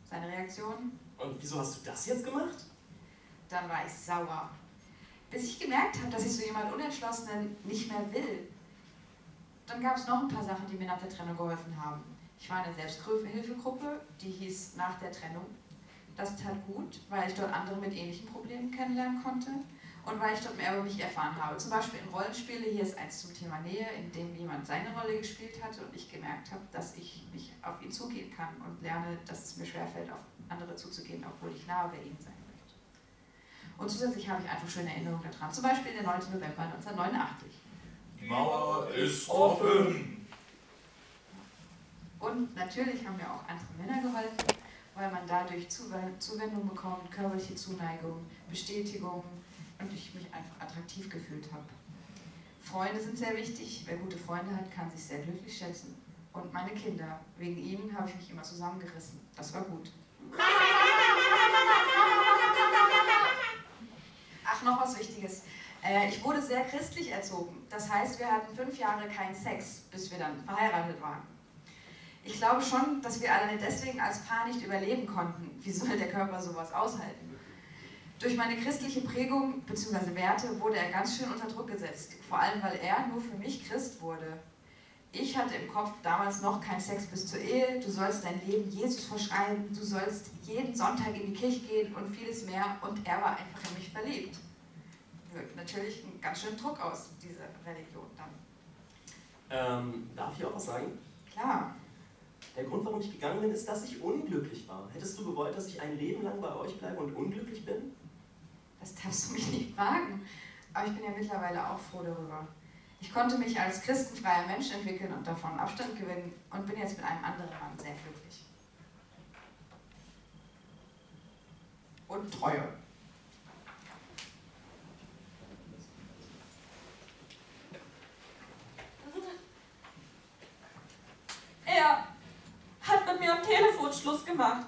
B: Seine Reaktion?
E: Und wieso hast du das jetzt gemacht?
B: Dann war ich sauer. Bis ich gemerkt habe, dass ich so jemand Unentschlossenen nicht mehr will. Dann gab es noch ein paar Sachen, die mir nach der Trennung geholfen haben. Ich war in einer Selbsthilfegruppe, die hieß Nach der Trennung. Das tat gut, weil ich dort andere mit ähnlichen Problemen kennenlernen konnte und weil ich dort mehr über mich erfahren habe. Zum Beispiel in Rollenspiele, hier ist eins zum Thema Nähe, in dem jemand seine Rolle gespielt hatte und ich gemerkt habe, dass ich nicht auf ihn zugehen kann und lerne, dass es mir schwerfällt, auf andere zuzugehen, obwohl ich nahe bei ihnen sein möchte. Und zusätzlich habe ich einfach schöne Erinnerungen daran. Zum Beispiel der 9. November 1989.
A: Die Mauer ist offen.
B: Und natürlich haben mir auch andere Männer geholfen, weil man dadurch Zuwendung bekommt, körperliche Zuneigung, Bestätigung und ich mich einfach attraktiv gefühlt habe. Freunde sind sehr wichtig. Wer gute Freunde hat, kann sich sehr glücklich schätzen. Und meine Kinder, wegen ihnen habe ich mich immer zusammengerissen. Das war gut. Ach, noch was Wichtiges. Äh, ich wurde sehr christlich erzogen. Das heißt, wir hatten fünf Jahre keinen Sex, bis wir dann verheiratet waren. Ich glaube schon, dass wir alleine deswegen als Paar nicht überleben konnten. Wie soll der Körper sowas aushalten? Durch meine christliche Prägung bzw. Werte wurde er ganz schön unter Druck gesetzt. Vor allem, weil er nur für mich Christ wurde. Ich hatte im Kopf damals noch keinen Sex bis zur Ehe. Du sollst dein Leben Jesus verschreiben. Du sollst jeden Sonntag in die Kirche gehen und vieles mehr. Und er war einfach in mich verliebt. wirkt natürlich einen ganz schönen Druck aus, diese Religion dann.
E: Ähm, darf ich auch was sagen?
B: Klar.
E: Der Grund, warum ich gegangen bin, ist, dass ich unglücklich war. Hättest du gewollt, dass ich ein Leben lang bei euch bleibe und unglücklich bin?
B: Das darfst du mich nicht fragen. Aber ich bin ja mittlerweile auch froh darüber. Ich konnte mich als christenfreier Mensch entwickeln und davon Abstand gewinnen und bin jetzt mit einem anderen Mann sehr glücklich. Und Treue.
D: Er hat mit mir am Telefon Schluss gemacht.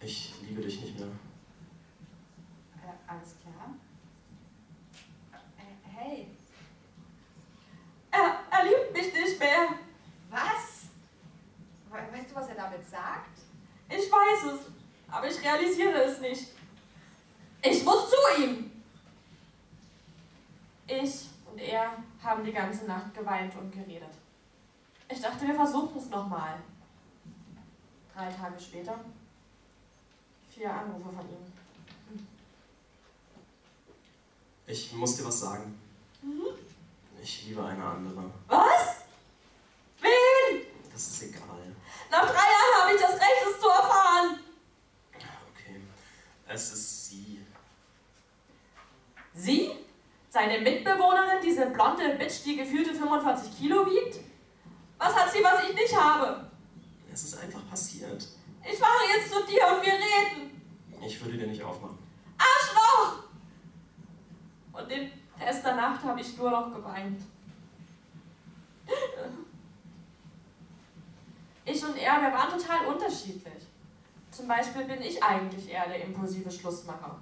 E: Ich liebe dich nicht mehr.
B: Äh, alles klar? Äh, hey,
D: Er, mich nicht mehr.
B: was? We- Weißt du, was er damit sagt?
D: Ich weiß es, aber ich realisiere es nicht. Ich muss zu ihm. Ich und er haben die ganze Nacht geweint und geredet. Ich dachte, wir versuchen es nochmal. Drei Tage später, vier Anrufe von ihm.
E: Ich muss dir was sagen. Ich liebe eine andere.
D: Was?
E: Das ist egal.
D: Nach drei Jahren habe ich das Recht, es zu erfahren.
E: Okay. Es ist sie.
D: Sie? Seine Mitbewohnerin, diese blonde Bitch, die gefühlte 45 Kilo wiegt? Was hat sie, was ich nicht habe?
E: Es ist einfach passiert.
D: Ich fahre jetzt zu dir und wir reden.
E: Ich würde dir nicht aufmachen.
D: Arschloch! Und den Rest der Nacht habe ich nur noch geweint. Ich und er, wir waren total unterschiedlich. Zum Beispiel bin ich eigentlich eher der impulsive Schlussmacher.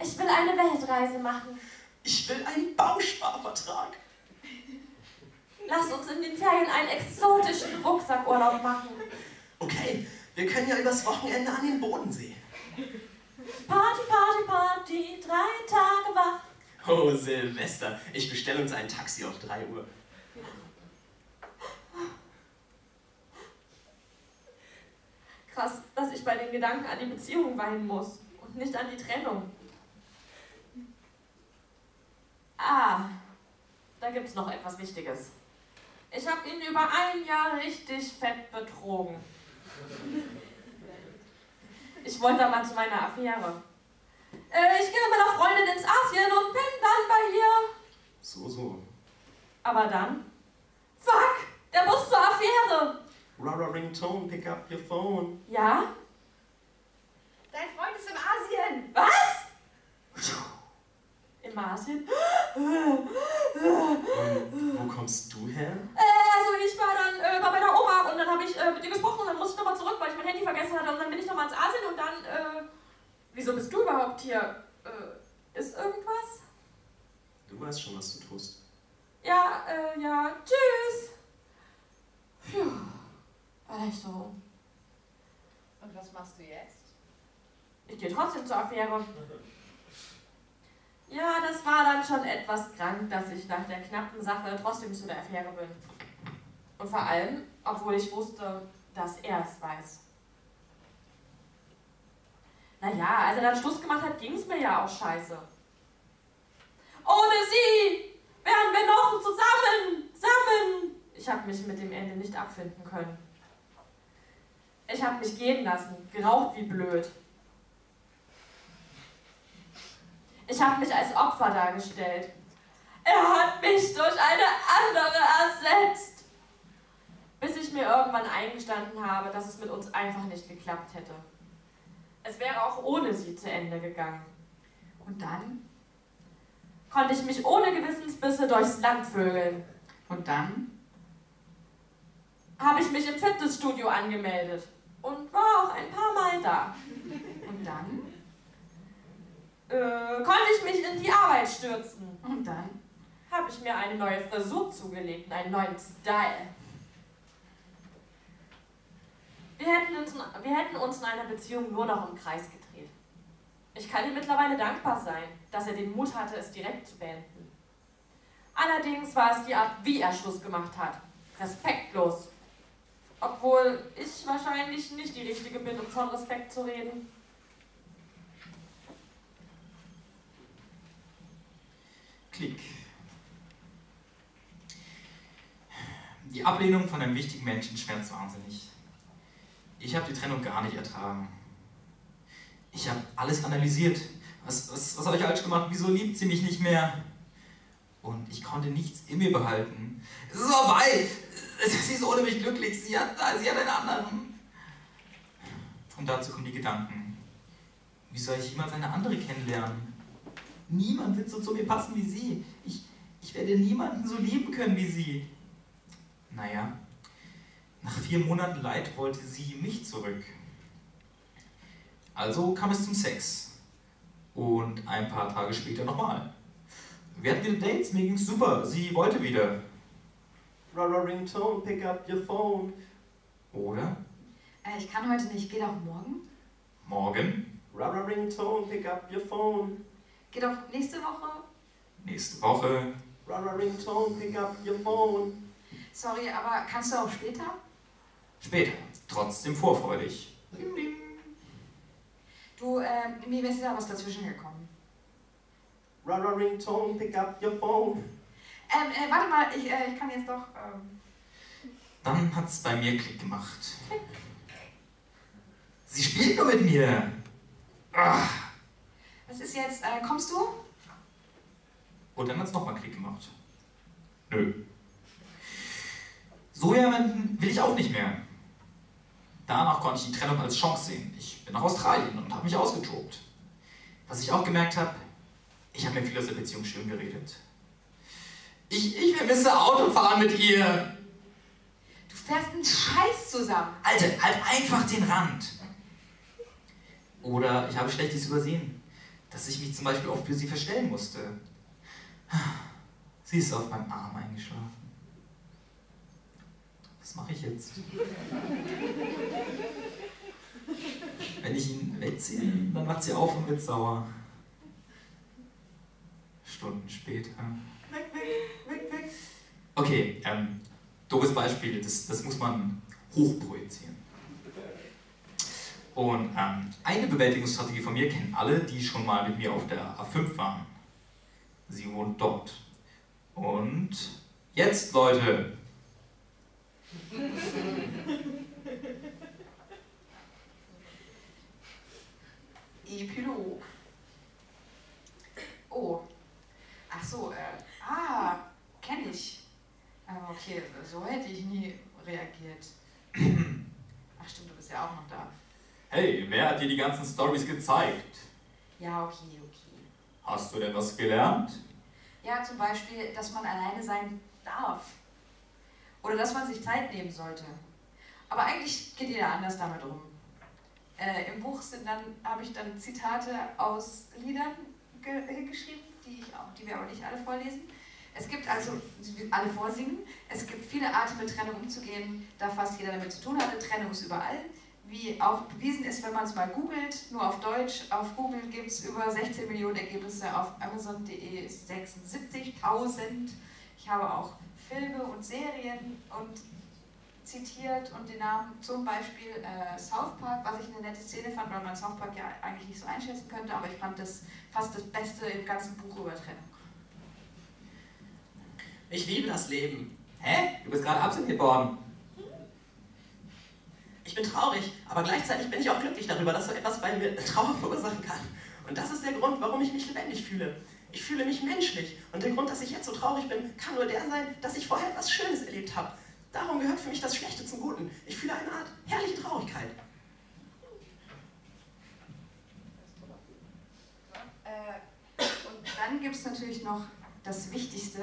D: Ich will eine Weltreise machen.
E: Ich will einen Bausparvertrag.
D: Lass uns in den Ferien einen exotischen Rucksackurlaub machen.
E: Okay, wir können ja übers Wochenende an den Bodensee.
D: Party, Party, Party, drei Tage wach.
E: Oh, Silvester. Ich bestelle uns ein Taxi auf 3 Uhr.
D: Krass, dass ich bei den Gedanken an die Beziehung weinen muss und nicht an die Trennung. Ah, da gibt's noch etwas Wichtiges. Ich habe ihn über ein Jahr richtig fett betrogen. Ich wollte da mal zu meiner Affäre. Äh, ich gehe mit meiner Freundin ins Asien und bin dann bei ihr.
E: So, so.
D: Aber dann, fuck, der Bus zur Affäre.
E: Rara Ringtone, pick up your phone.
D: Ja?
B: Dein Freund ist im Asien!
D: Was? Im Asien?
E: Und wo kommst du her?
D: Äh, also ich war dann äh, bei meiner Oma und dann habe ich äh, mit ihr gesprochen und dann musste ich nochmal zurück, weil ich mein Handy vergessen hatte und dann bin ich nochmal ins Asien und dann, äh, wieso bist du überhaupt hier? Äh, ist irgendwas?
E: Du weißt schon, was du tust.
D: Ja, äh, ja, tschüss. Puh, war echt so.
B: Und was machst du jetzt?
D: Ich gehe trotzdem zur Affäre. Ja, das war dann schon etwas krank, dass ich nach der knappen Sache trotzdem zu der Affäre bin. Und vor allem, obwohl ich wusste, dass er es weiß. Naja, als er dann Schluss gemacht hat, ging es mir ja auch scheiße. Ohne sie wären wir noch zusammen, zusammen. Ich habe mich mit dem Ende nicht abfinden können. Ich habe mich gehen lassen, geraucht wie blöd. Ich habe mich als Opfer dargestellt. Er hat mich durch eine andere ersetzt. Bis ich mir irgendwann eingestanden habe, dass es mit uns einfach nicht geklappt hätte. Es wäre auch ohne sie zu Ende gegangen.
B: Und dann?
D: Konnte ich mich ohne Gewissensbisse durchs Land vögeln.
B: Und dann?
D: Habe ich mich im Fitnessstudio angemeldet. Und war auch ein paar Mal da.
B: Und dann?
D: Äh, konnte ich mich in die Arbeit stürzen.
B: Und dann?
D: habe ich mir eine neue Frisur zugelegt, einen neuen Style. Wir hätten, uns, wir hätten uns in einer Beziehung nur noch im Kreis gedreht. Ich kann ihm mittlerweile dankbar sein, dass er den Mut hatte, es direkt zu beenden. Allerdings war es die Art, wie er Schluss gemacht hat. Respektlos. Obwohl ich wahrscheinlich nicht die Richtige bin, um von Respekt zu reden.
A: Klick. Die Ablehnung von einem wichtigen Menschen schmerzt wahnsinnig. Ich habe die Trennung gar nicht ertragen. Ich habe alles analysiert. Was, was, was habe ich falsch gemacht? Wieso liebt sie mich nicht mehr? Und ich konnte nichts in mir behalten. Es ist vorbei! Sie ist ohne mich glücklich. Sie hat, sie hat einen anderen. Und dazu kommen die Gedanken. Wie soll ich jemals eine andere kennenlernen? Niemand wird so zu mir passen wie sie. Ich, ich werde niemanden so lieben können wie sie. Naja, nach vier Monaten Leid wollte sie mich zurück. Also kam es zum Sex. Und ein paar Tage später nochmal. Wir hatten wieder Dates, mir ging's super. Sie wollte wieder.
E: Rara Ringtone, pick up your phone.
A: Oder?
B: Äh, ich kann heute nicht, geht auch morgen.
A: Morgen,
E: Rara Ringtone, pick up your phone.
B: Geht auch nächste Woche.
A: nächste Woche.
E: Rara Ringtone, pick up your phone.
B: Sorry, aber kannst du auch später?
A: Später. Trotzdem vorfreudig.
B: Du, äh, mir ist da was dazwischen gekommen.
E: Rara Ringtone, pick up your phone.
B: Ähm, äh, warte mal, ich, äh, ich kann jetzt doch. Ähm,
A: Dann hat's bei mir Klick gemacht. Sie spielt nur mit mir. Ah.
B: was ist jetzt? Äh, kommst du?
A: Und dann hat's nochmal Klick gemacht. Nö. So jemanden will ich auch nicht mehr. Danach konnte ich die Trennung als Chance sehen. Ich bin nach Australien und habe mich ausgetobt. Was ich auch gemerkt habe, ich habe mir viel aus der Beziehung schön geredet. Ich, ich vermisse Autofahren mit ihr.
B: Du fährst einen Scheiß zusammen.
A: Alter, halt einfach den Rand. Oder ich habe Schlechtes übersehen, dass ich mich zum Beispiel oft für sie verstellen musste. Sie ist auf meinem Arm eingeschlafen. Was mache ich jetzt? Wenn ich ihn wegziehe, dann wacht sie auf und wird sauer. Stunden später. Okay, ähm, doofes Beispiel, das, das muss man hochprojizieren. Und ähm, eine Bewältigungsstrategie von mir kennen alle, die schon mal mit mir auf der A5 waren. Sie wohnt dort. Und jetzt, Leute,
B: Epilog. Oh. Ach so, äh, ah, kenne ich. Aber okay, so hätte ich nie reagiert. Ach stimmt, du bist ja auch noch da.
A: hey, wer hat dir die ganzen Stories gezeigt?
B: Ja, okay, okay.
A: Hast du denn was gelernt?
B: Ja, zum Beispiel, dass man alleine sein darf. Oder dass man sich Zeit nehmen sollte. Aber eigentlich geht jeder anders damit um. Äh, Im Buch sind dann, habe ich dann Zitate aus Liedern ge geschrieben, die, ich auch, die wir aber nicht alle vorlesen. Es gibt also, alle vorsingen, es gibt viele Arten mit Trennung umzugehen, da fast jeder damit zu tun hatte. Trennung ist überall. Wie auch bewiesen ist, wenn man es mal googelt, nur auf Deutsch, auf Google gibt es über 16 Millionen Ergebnisse, auf Amazon.de 76.000. Ich habe auch Filme und Serien und zitiert und den Namen zum Beispiel äh, South Park, was ich eine nette Szene fand, weil man South Park ja eigentlich nicht so einschätzen könnte, aber ich fand das fast das Beste im ganzen Buch über Trennung.
H: Ich liebe das Leben.
A: Hä? Du bist gerade abserviert worden.
H: Ich bin traurig, aber gleichzeitig bin ich auch glücklich darüber, dass so etwas bei mir Trauer verursachen kann. Und das ist der Grund, warum ich mich lebendig fühle. Ich fühle mich menschlich. Und der Grund, dass ich jetzt so traurig bin, kann nur der sein, dass ich vorher etwas Schönes erlebt habe. Darum gehört für mich das Schlechte zum Guten. Ich fühle eine Art herrliche Traurigkeit.
B: Äh, und dann gibt es natürlich noch das Wichtigste,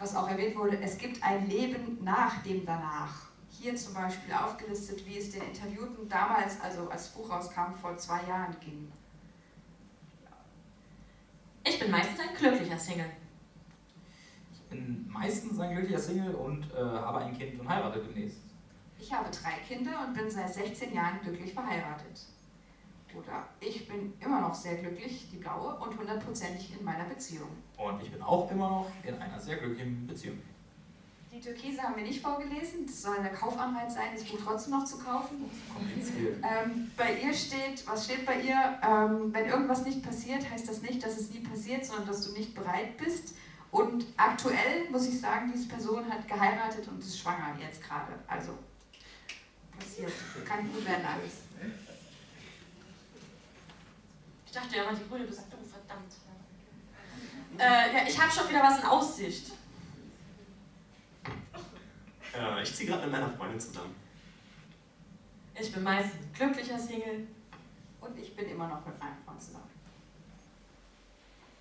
B: was auch erwähnt wurde, es gibt ein Leben nach dem Danach. Hier zum Beispiel aufgelistet, wie es den Interviewten damals, also als das Buch rauskam, vor zwei Jahren ging.
D: Ich bin meistens ein glücklicher Single.
A: Ich bin meistens ein glücklicher Single und äh, habe ein Kind und heirate demnächst.
B: Ich habe drei Kinder und bin seit 16 Jahren glücklich verheiratet. Oder ich bin immer noch sehr glücklich, die blaue, und hundertprozentig in meiner Beziehung.
A: Und ich bin auch immer noch in einer sehr glücklichen Beziehung.
B: Die Türkise haben wir nicht vorgelesen, das soll eine Kaufanreiz sein, das Buch trotzdem noch zu kaufen.
A: Kompliziert.
B: Ähm, bei ihr steht, was steht bei ihr? Ähm, wenn irgendwas nicht passiert, heißt das nicht, dass es nie passiert, sondern dass du nicht bereit bist. Und aktuell muss ich sagen, diese Person hat geheiratet und ist schwanger jetzt gerade. Also passiert. Kann gut werden alles.
D: Ich dachte ja, die Grüne bist du, verdammt. Äh, ja, ich habe schon wieder was in Aussicht.
E: Äh, ich ziehe gerade mit meiner Freundin zusammen.
D: Ich bin ein glücklicher Single.
B: Und ich bin immer noch mit meinem Freund zusammen.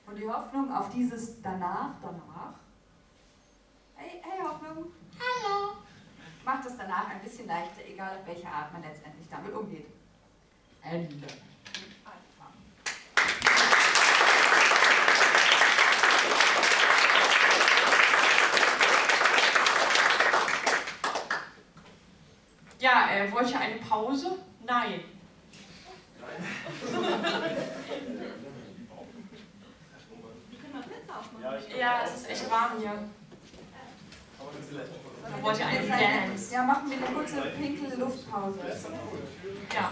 B: Und die Hoffnung auf dieses danach, danach. Hey, hey Hoffnung. Hallo. Macht es danach ein bisschen leichter, egal auf welche Art man letztendlich damit umgeht. Ende.
D: Ja, äh, wollte ich eine Pause? Nein. Ja, es ist echt warm hier. Da wollte ich einen Dance.
B: Ja, machen wir eine kurze pinke Luftpause.
D: Ja.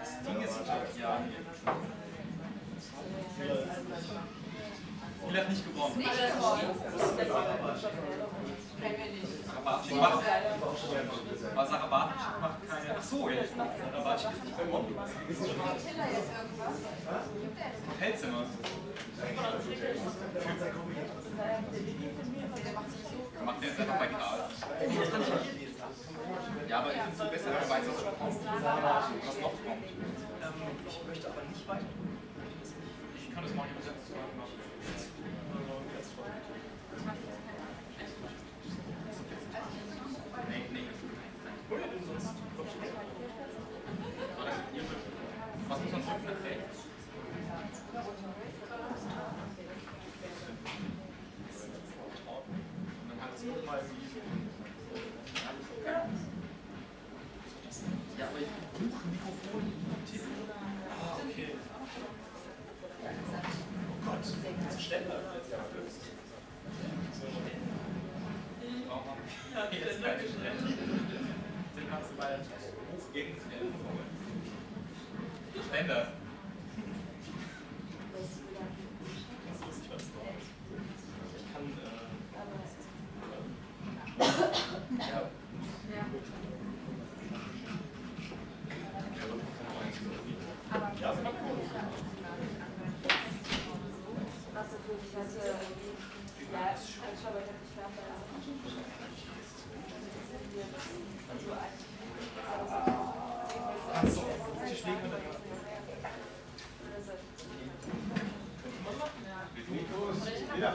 A: Das Ding ist, ja. Spiel hat nicht gewonnen. Sarabatic macht, aber Sarabatic macht keine. Hotelzimmer. Macht der jetzt einfach bei Karl. Ja, aber ich finde es besser, wenn man weiß, was noch kommt.
E: ich möchte aber nicht weiter.
A: Ich kann das mal nicht übersetzen. Nee, nee. Was muss man drücken? nach rechts? Und dann halt so mal wie.
C: ein Ständer jetzt ja gelöst. So ein Modell.
A: Ja, jetzt keine Stelle. Den kannst du mal hochgehen. Ständer.
C: Das ist lustig, was du hast. Ich kann. Äh, ja. Ja, ist aber cool. So, Tisch legen wir dann.
I: Ja.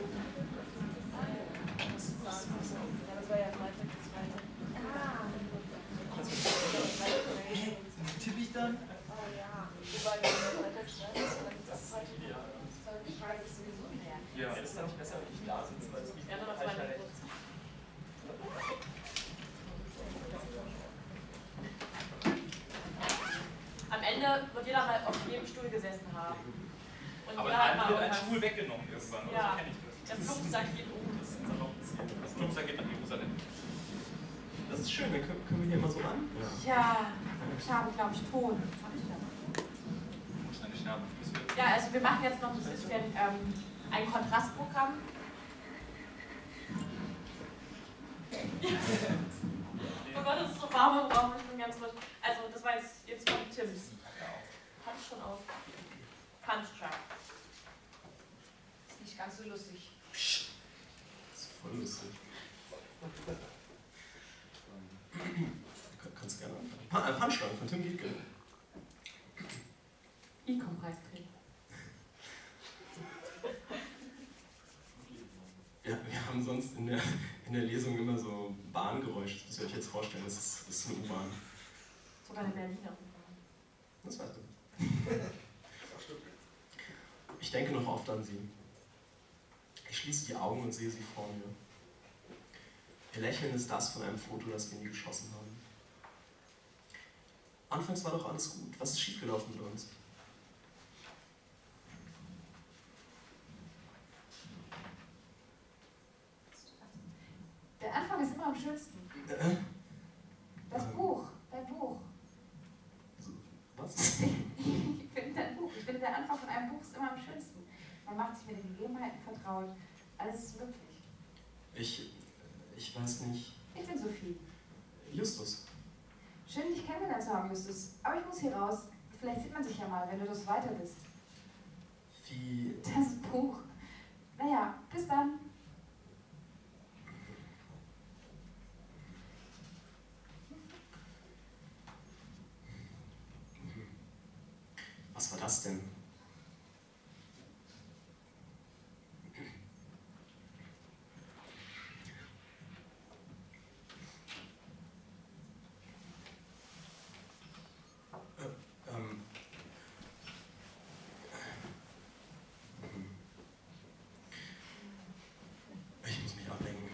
A: Tippe ich dann?
C: Ja, ist es dann nicht besser, wenn ich da sitze, weil es mich halt halt
D: Am Ende wird jeder mal auf jedem Stuhl gesessen haben. Und
A: Aber
D: jeder hat
A: dann
D: mal
A: wird ein
D: irgendwas-
A: Stuhl weggenommen irgendwann, oder
D: Ja.
A: so kenne ich das.
D: Der Flugsack geht um.
C: Das ist unser Hauptziel.
A: Das Flugsack geht nach Jerusalem.
E: Das ist schön, dann können, können wir hier immer so ran.
J: Tja, ich habe,
A: wir-
D: Ja, also wir machen jetzt noch ein bisschen ähm, ein Kontrastprogramm. oh Gott, es ist so warm im Raum, ich bin ganz frisch. Also das war jetzt, jetzt kommt Tims. Punch schon aus. Punch Truck.
B: Ist nicht ganz so lustig.
E: Das ist voll lustig. Kann- Kannst gerne anfangen. Pa äh, Punchline von Tim Gietke.
J: Ecom-Preisträger.
E: Ja, wir haben sonst in der, in der Lesung immer so Bahngeräusche. Das müsst ihr euch jetzt vorstellen. Das ist, das ist eine U-Bahn.
D: Sogar eine Berliner U-Bahn.
E: Das weißt du. Ich denke noch oft an sie. Ich schließe die Augen und sehe sie vor mir. Ihr Lächeln ist das von einem Foto, das wir nie geschossen haben. Anfangs war doch alles gut. Was ist schiefgelaufen mit uns?
B: Der Anfang ist immer am schönsten.
E: Äh,
B: Das
E: Ähm.
B: Buch, dein Buch.
E: was?
B: Ich finde dein Buch. Ich finde, der Anfang von einem Buch ist immer am schönsten. Man macht sich mit den Vertraut. Alles ist möglich.
E: Ich, ich weiß nicht.
B: Ich bin Sophie.
E: Justus.
B: Schön, dich kennengelernt zu haben, Justus. Aber ich muss hier raus. Vielleicht sieht man sich ja mal, wenn du das weiter bist.
E: Wie.
B: Das Buch. Naja, bis dann.
E: Was war das denn? Äh, ähm. Ich muss mich ablenken.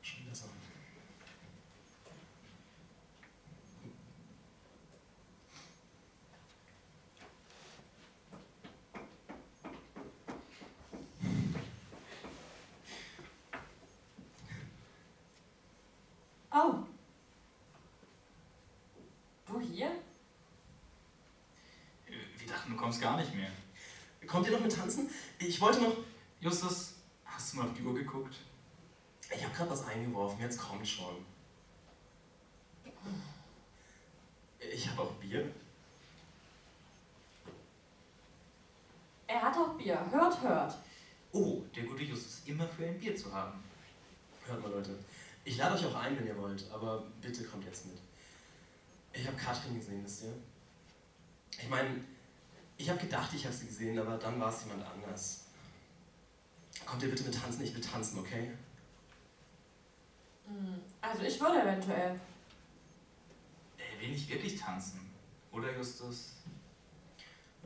E: Schon besser.
J: Oh. Du hier?
A: Du kommst gar nicht mehr.
E: Kommt ihr noch mit tanzen? Ich wollte noch.
A: Justus, hast du mal auf die Uhr geguckt?
E: Ich habe gerade was eingeworfen, jetzt kommt schon. Ich habe auch Bier.
J: Er hat auch Bier. Hört, hört.
A: Oh, der gute Justus ist immer für ein Bier zu haben.
E: Hört mal, Leute. Ich lade euch auch ein, wenn ihr wollt, aber bitte kommt jetzt mit. Ich habe Katrin gesehen, wisst ihr? Ich meine, ich habe gedacht, ich habe sie gesehen, aber dann war es jemand anders. Kommt ihr bitte mit tanzen? Ich will tanzen, okay?
J: Hm, Also ich würde eventuell.
A: Er will nicht wirklich tanzen. Oder, Justus?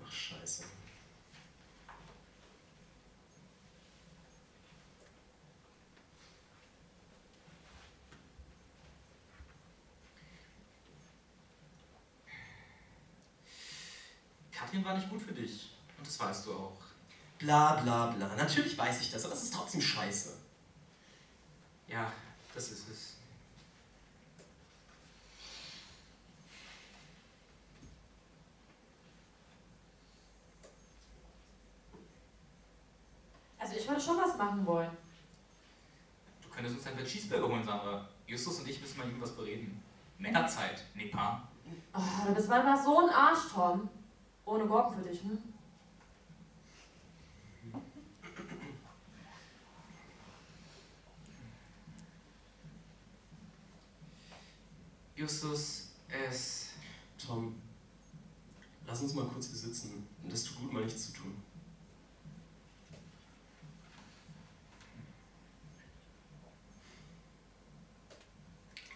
E: Ach, scheiße.
A: Athen war nicht gut für dich. Und das weißt du auch.
E: Bla bla bla. Natürlich weiß ich das, aber es ist trotzdem scheiße.
A: Ja, das ist es.
D: Also ich würde schon was machen wollen.
A: Du könntest uns einfach Cheeseburger holen, Sandra. Justus und ich müssen mal irgendwas bereden. Männerzeit, ne pas?
D: Oh, du bist manchmal so ein Arsch, Tom. Ohne Gurken für dich, hm?
A: Justus, es.
E: Tom, lass uns mal kurz hier sitzen. Das tut gut, mal nichts zu tun.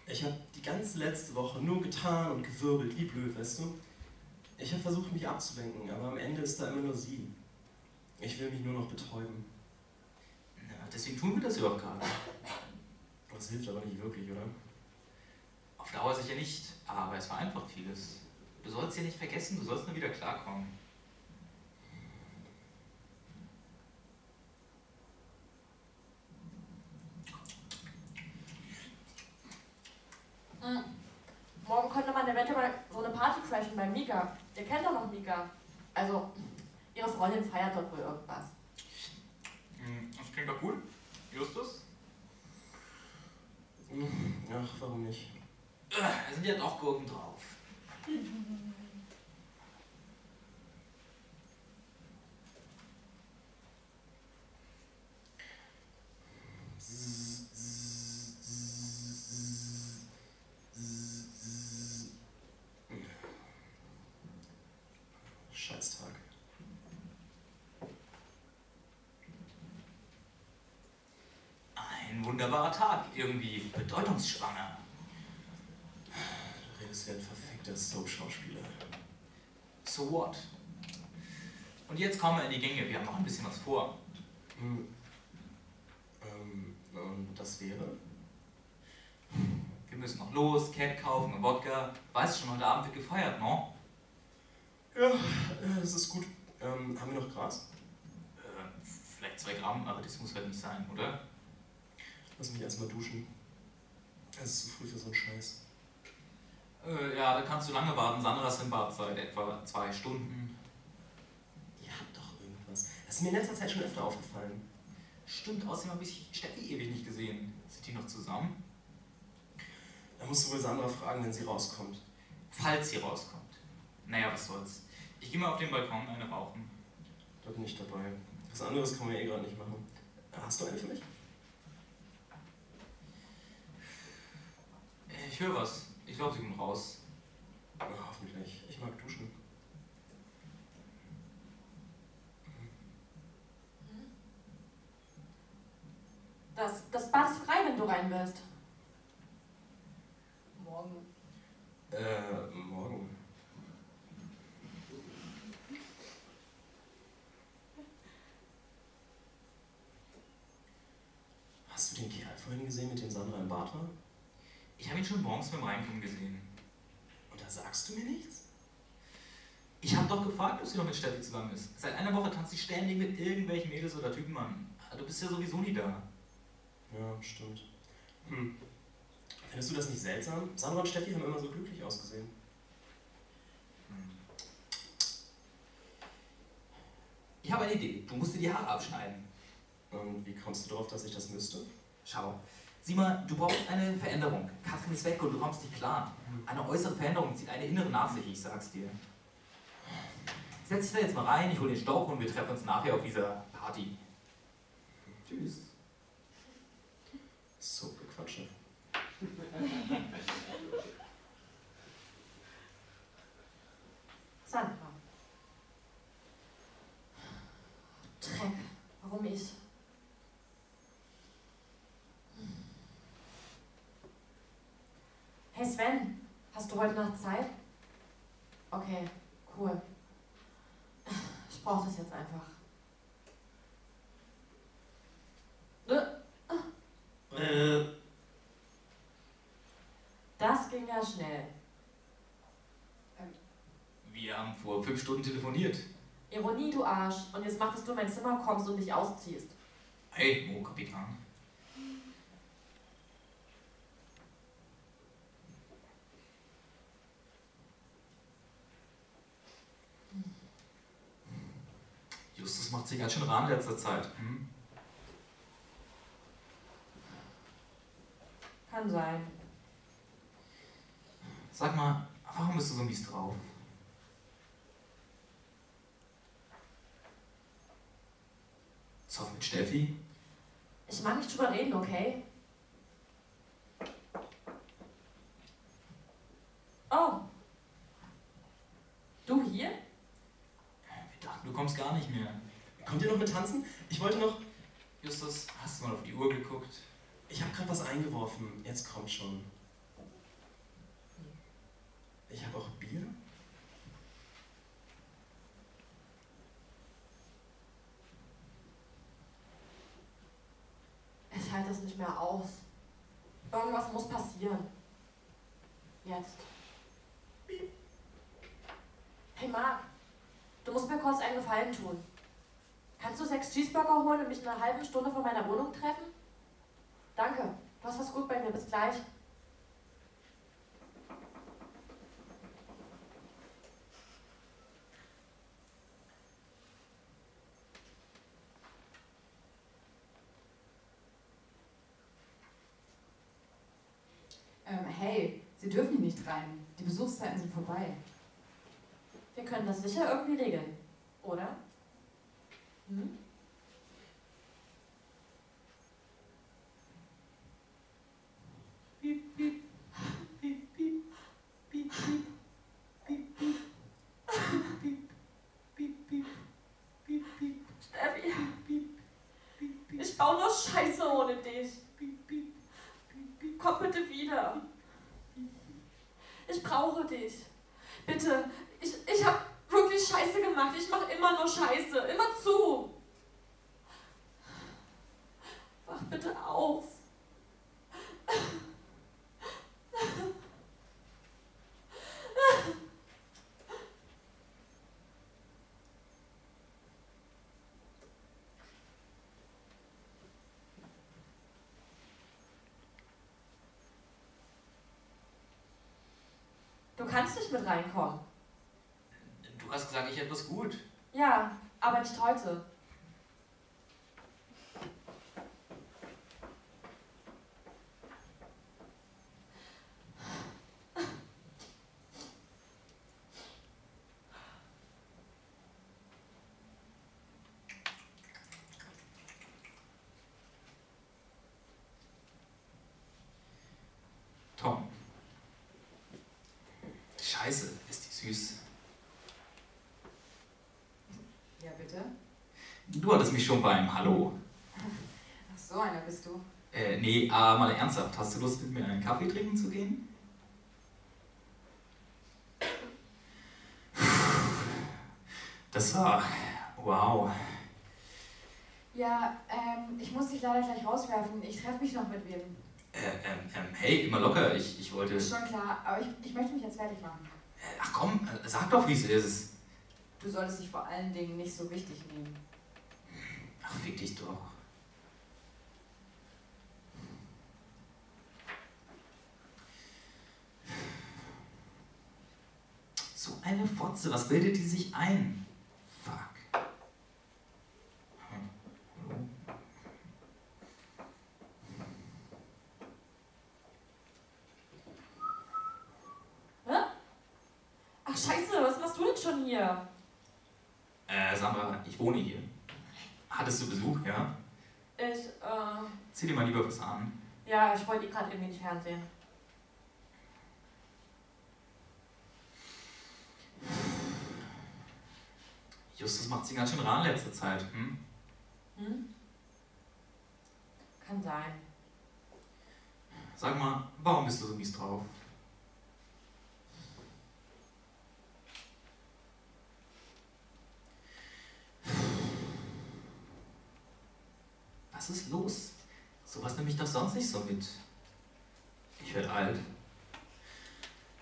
E: Ich habe die ganze letzte Woche nur getan und gewirbelt, wie blöd, weißt du? Ich habe versucht, mich abzulenken, aber am Ende ist da immer nur sie. Ich will mich nur noch betäuben.
A: Ja, deswegen tun wir das ja auch gerade.
E: Das hilft aber nicht wirklich, oder?
A: Auf Dauer sicher nicht, aber es vereinfacht vieles. Du sollst ja nicht vergessen, du sollst nur wieder klarkommen.
D: Hm. Morgen könnte man eventuell mal so eine Party crashen bei Mika. Ihr kennt doch noch Mika. Also, ihre Freundin feiert dort wohl irgendwas.
A: Hm, Das klingt doch cool. Justus?
E: Ach, warum nicht?
A: Da sind ja doch Gurken drauf.
E: Scheißtag.
A: Ein wunderbarer Tag, irgendwie bedeutungsschwanger.
E: Du redest wie ein verfickter Soap-Schauspieler.
A: So what? Und jetzt kommen wir in die Gänge, wir haben noch ein bisschen was vor.
E: Hm. Ähm, und das wäre?
A: Wir müssen noch los, Cat kaufen und Wodka. Weißt du schon, heute Abend wird gefeiert, no?
E: Ja, äh, das ist gut. Ähm, haben wir noch Gras?
A: Äh, vielleicht zwei Gramm, aber das muss halt nicht sein, oder?
E: Lass mich erstmal duschen. Es ist zu früh für so einen Scheiß.
A: Äh, ja, da kannst du lange warten. Sandra ist in Badzeit, etwa zwei Stunden.
E: Ihr habt doch irgendwas. Das ist mir in letzter Zeit schon öfter aufgefallen.
A: Stimmt, außerdem habe ich Steffi ewig nicht gesehen. Sind die noch zusammen?
E: Da musst du wohl Sandra fragen, wenn sie rauskommt.
A: Falls sie rauskommt. Naja, was soll's. Ich gehe mal auf den Balkon eine rauchen.
E: Da bin ich dabei. Was anderes kann man ja eh gerade nicht machen. Hast du eine für mich?
A: Äh, Ich höre was. Ich glaube, sie kommt raus.
E: Na, hoffentlich. Ich mag duschen.
D: Das, das Bad ist frei, wenn du rein willst.
B: Morgen.
E: Äh, morgen. Hast du den Kerl vorhin gesehen, mit dem Sandra im Bad war?
A: Ich habe ihn schon morgens beim Reinkommen gesehen.
E: Und da sagst du mir nichts?
A: Ich habe doch gefragt, ob sie noch mit Steffi zusammen ist. Seit einer Woche tanzt sie ständig mit irgendwelchen Mädels oder Typen an. Du bist ja sowieso nie da.
E: Ja, stimmt. Hm. Findest du das nicht seltsam? Sandra und Steffi haben immer so glücklich ausgesehen.
A: Ich habe eine Idee. Du musst dir die Haare abschneiden.
E: Und wie kommst du darauf, dass ich das müsste?
A: Schau. Sieh mal, du brauchst eine Veränderung. Katrin ist weg und du kommst nicht klar. Eine äußere Veränderung zieht eine innere nach sich, ich sag's dir. Setz dich da jetzt mal rein, ich hole den Stauch und wir treffen uns nachher auf dieser Party. Tschüss.
E: So Gequatsche.
D: Sandra. Dreck. Warum ich? Hey Sven, hast du heute Nacht Zeit? Okay, cool. Ich brauche das jetzt einfach.
E: Äh,
D: Das ging ja schnell.
A: Wir haben vor fünf Stunden telefoniert.
D: Ironie, du Arsch. Und jetzt mach, dass du in mein Zimmer kommst und dich ausziehst.
A: Hey, Mo, Kapitan. Justus macht sich ganz schön ran in letzter Zeit. Hm?
D: Kann sein.
A: Sag mal, warum bist du so mies drauf? Zoff mit Steffi?
D: Ich mag nicht drüber reden, okay? Oh. Du hier?
A: Kommst gar nicht mehr.
E: Kommt ihr noch mit tanzen? Ich wollte noch.
A: Justus, hast du mal auf die Uhr geguckt?
E: Ich habe gerade was eingeworfen. Jetzt kommt schon. Ich habe auch Bier.
D: Ich halte es nicht mehr aus. Irgendwas muss passieren. Jetzt. Hey Marc, du musst mir kurz einen Gefallen tun. Kannst du sechs Cheeseburger holen und mich in einer halben Stunde vor meiner Wohnung treffen? Danke, du hast was gut bei mir. Bis gleich.
B: Ähm, hey, Sie dürfen hier nicht rein. Die Besuchszeiten sind vorbei.
D: Wir können das sicher irgendwie regeln, oder? Hm? Steffi, ich baue nur Scheiße ohne dich. Komm bitte wieder. Ich brauche dich. Bitte, ich, ich habe wirklich Scheiße gemacht. Ich mache immer nur Scheiße. Immer zu. Wach bitte auf. Du kannst nicht mit reinkommen.
A: Hast gesagt, ich hätte was gut.
D: Ja, aber nicht heute.
A: Tom. Scheiße, ist die süß.
B: Ja, bitte?
A: Du hattest mich schon beim Hallo.
B: Ach, so einer bist du.
A: Äh, nee, aber mal ernsthaft. Hast du Lust, mit mir einen Kaffee trinken zu gehen? Das war. Wow.
B: Ja, ähm, ich muss dich leider gleich rauswerfen. Ich treffe mich noch mit wem.
A: Äh, ähm, ähm, hey, immer locker. Ich, ich wollte.
B: Schon klar, aber ich, ich möchte mich jetzt fertig machen.
A: Äh, Ach komm, äh, sag doch, wie es ist.
B: Du solltest dich vor allen Dingen nicht so wichtig nehmen.
A: Ach, fick dich doch. So eine Fotze, was bildet die sich ein? Fuck.
D: Hä? Ach scheiße, was machst du denn schon hier?
A: Äh, Sandra, ich wohne hier. Hattest du Besuch, ja?
D: Ich, äh,
A: Zieh dir mal lieber was an.
D: ja, ich wollte gerade irgendwie nicht Fernsehen.
A: Justus macht sich ganz schön rar in letzter Zeit. Hm?
D: Hm? Kann sein.
A: Sag mal, warum bist du so mies drauf? Was ist los? Sowas nehme ich doch sonst nicht so mit. Ich werde alt.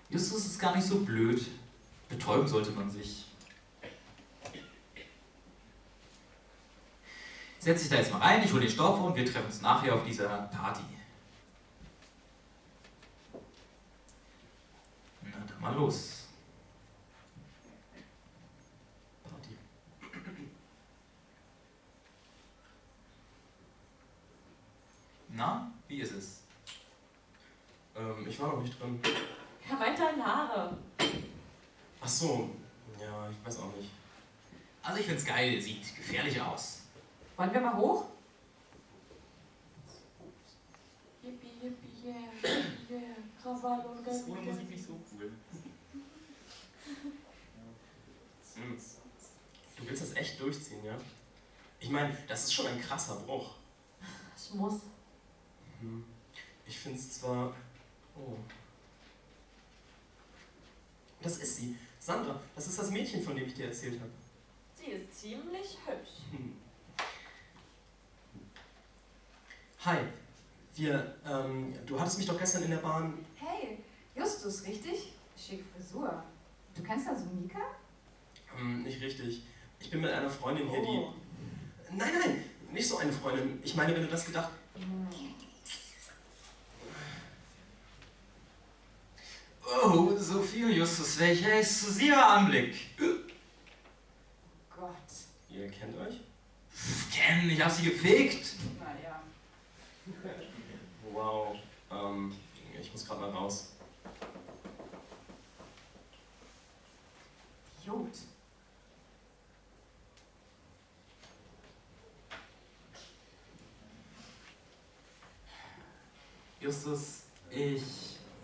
A: Justus ist gar nicht so blöd. betäuben sollte man sich. Setz dich da jetzt mal rein, ich hole den Stoff und wir treffen uns nachher auf dieser Party. Na dann mal los. Party. Na, wie ist es?
E: Ähm, ich war noch nicht drin.
D: Er meint deine Haare.
E: Ach so. Ja, ich weiß auch nicht.
A: Also ich find's geil, sieht gefährlich aus.
D: Wollen wir mal hoch? Yippie, yippie, yeah, yeah, Krawall und
A: Das ist ohne Musik nicht so cool.
E: Hm. Du willst das echt durchziehen, ja? Ich meine, das ist schon ein krasser Bruch.
D: Ich muss.
E: Hm. Ich finde es zwar. Oh. Das ist sie. Sandra, das ist das Mädchen, von dem ich dir erzählt habe.
D: Sie ist ziemlich hübsch.
E: Hm. Hi. Wir, ähm, du hattest mich doch gestern in der Bahn.
B: Hey, Justus, richtig? Schick Frisur. Du kennst also Mika?
E: Ähm, nicht richtig. Ich bin mit einer Freundin hier,
D: Oh.
E: die. Nein, nein, nicht so eine Freundin. Ich meine, wenn du das gedacht.
A: Oh, Sophie und Justus, welcher exklusiver Anblick.
B: Gott.
E: Ihr kennt euch?
A: Pff, Ken, ich hab sie gefegt.
B: Naja.
E: Wow. Ähm, ich muss gerade mal raus.
B: Jod.
A: Justus, ich.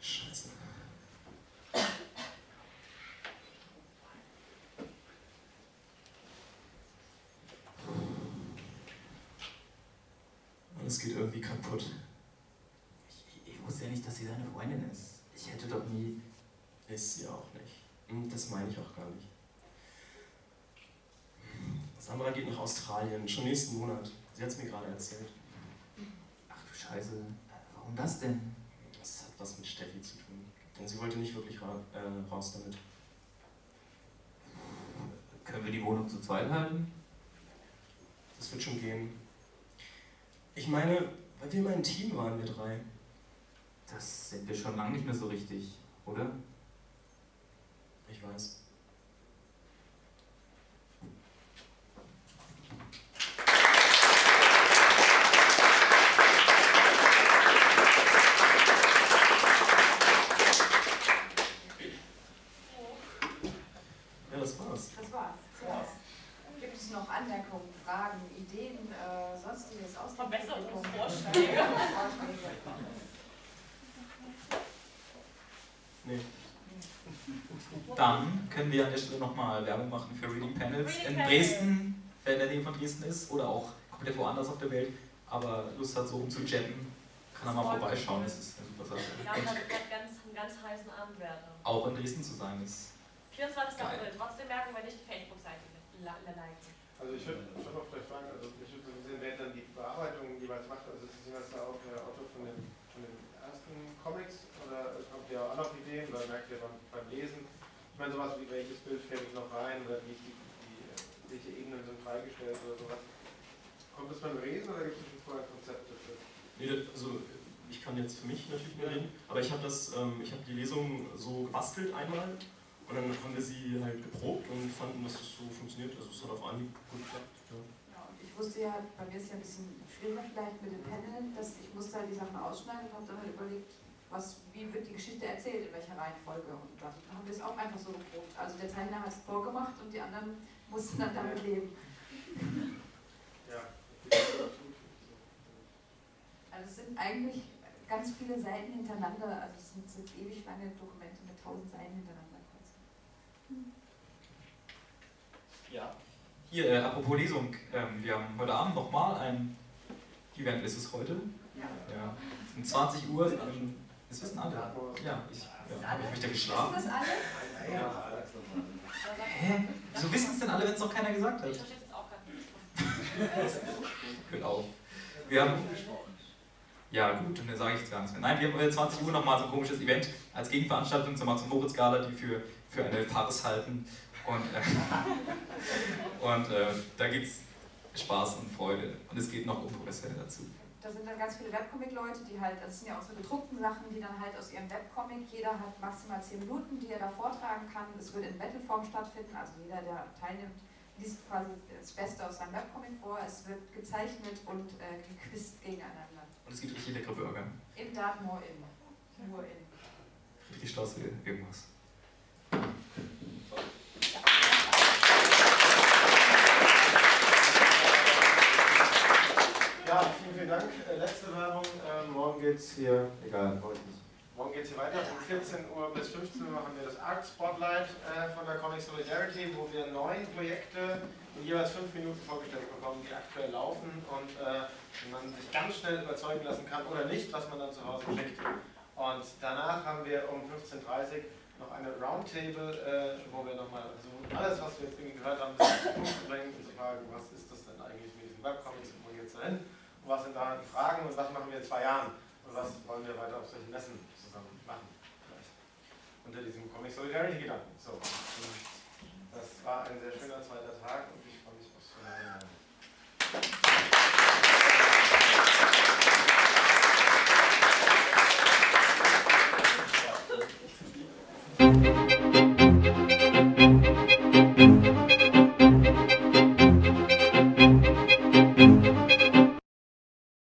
E: Scheiße. Alles geht irgendwie kaputt.
A: Ich, ich wusste ja nicht, dass sie seine Freundin ist. Ich hätte doch nie.
E: Ist sie auch nicht. Und das meine ich auch gar nicht. Sandra geht nach Australien, schon nächsten Monat. Sie hat es mir gerade erzählt.
A: Ach du Scheiße. Warum das denn?
E: Das hat was mit Steffi zu tun. Denn sie wollte nicht wirklich ra äh, raus damit.
A: Können wir die Wohnung zu zweit halten?
E: Das wird schon gehen. Ich meine, weil wir immer ein Team waren, wir drei.
A: Das sind wir schon lange nicht mehr so richtig, oder?
E: Ich weiß. Ja, das war's.
B: Das war's. Ja. Gibt es noch Anmerkungen, Fragen, Ideen, äh, sonstiges aus dem
D: Verbesserungsvorschläge.
B: Publikum? Vorschläge.
E: Nee.
A: Dann können wir an der Stelle nochmal Werbung machen für Reading Panels
K: Reading
A: in. Dresden, wer in der Nähe von Dresden ist, oder auch komplett woanders auf der Welt, aber Lust hat, so rumzujetten, kann er mal vorbeischauen. Das ist eine super Sache.
K: Ja, das wird ganz, einen ganz heißen Abend werden.
A: auch in Dresden zu sein ist
K: 24.
A: Geil.
K: April. Trotzdem merken wir nicht die Facebook-Seite liken.
C: Also ich würde schon noch vielleicht fragen, also ich würde so gesehen, wer dann die Bearbeitung jeweils macht, also ist jemand da auch der Autor von den, von den ersten Comics oder habt ihr auch andere Ideen oder merkt ihr beim, beim Lesen? Ich meine sowas wie welches Bild fällt noch rein oder wie, die, die, welche Ebenen sind freigestellt oder sowas. Kommt das beim Lesen oder gibt es schon vorher Konzepte für?
E: Nee, das- also ich kann jetzt für mich natürlich nur reden, aber ich habe das, ähm, ich habe die Lesung so gebastelt einmal und dann haben wir sie halt geprobt und fanden, dass es so funktioniert. Also es hat auf Anhieb gut geklappt. Ja.
B: Ja, und ich wusste ja, bei mir ist ja ein bisschen schwieriger vielleicht mit dem Panel, dass ich musste halt die Sachen ausschneiden und habe dann halt überlegt, was, wie wird die Geschichte erzählt, in welcher Reihenfolge. Und dann haben wir es auch einfach so geprobt. Also der Zeichner hat es vorgemacht und die anderen mussten dann damit leben.
C: Ja.
B: Also es sind eigentlich ganz viele Seiten hintereinander, also es sind jetzt ewig lange Dokumente mit tausend Seiten hintereinander.
A: Ja. Hier, äh, apropos Lesung, ähm, wir haben heute Abend nochmal ein Event, ist es heute?
B: Ja.
A: Ja. Um 20 Uhr, ähm, das wissen alle. Ja, ich, ja, habe ich mich da
B: Wissen
A: geschlafen.
B: das alle?
C: Ja.
A: Hä? Wieso wissen es denn alle, wenn es noch keiner gesagt
K: Ich
A: hat?
K: verstehe es jetzt auch gar nicht.
A: Hört auf. Wir haben, ja gut, dann sage ich jetzt gar nichts mehr. Nein, wir haben äh, 20 Uhr nochmal so ein komisches Event als Gegenveranstaltung zur Max-Moritz-Gala, die für, für eine Farce halten. Und, äh, und äh, da gibt es Spaß und Freude. Und es geht noch um Professionelle dazu.
B: Da sind dann ganz viele Webcomic-Leute, die halt, das sind ja unsere gedruckten Sachen, die dann halt aus ihrem Webcomic, jeder hat maximal 10 Minuten, die er da vortragen kann. Es wird in Battleform stattfinden, also jeder, der teilnimmt, liest quasi das Beste aus seinem Webcomic vor. Es wird gezeichnet und äh, gequizt gegeneinander.
A: Und es gibt richtig leckere Burger.
B: In Dartmoor in. Nur in.
A: Richtig Straße, irgendwas.
C: Ja, vielen, vielen Dank. Äh, letzte Werbung. Ähm, morgen geht's hier, egal, heute nicht. Morgen geht's hier weiter. Um 14 Uhr bis 15 Uhr machen wir das Art Spotlight äh, von der Comic Solidarity, wo wir neun Projekte in jeweils fünf Minuten vorgestellt bekommen, die aktuell laufen und äh, man sich ganz schnell überzeugen lassen kann oder nicht, was man dann zu Hause kriegt. Und danach haben wir um 15.30 Uhr noch eine Roundtable, äh, wo wir nochmal versuchen, alles, was wir jetzt irgendwie gehört haben, ein bisschen zu bringen und zu fragen, was ist das denn eigentlich mit diesen Webcomics und wo geht's da hin? Was sind da die Fragen und was machen wir in zwei Jahren? Und was wollen wir weiter auf solchen Messen zusammen machen? Unter diesem Comic Solidarity Gedanken. So. Das war ein sehr schöner zweiter Tag und ich freue mich aufs Finale.
L: Thank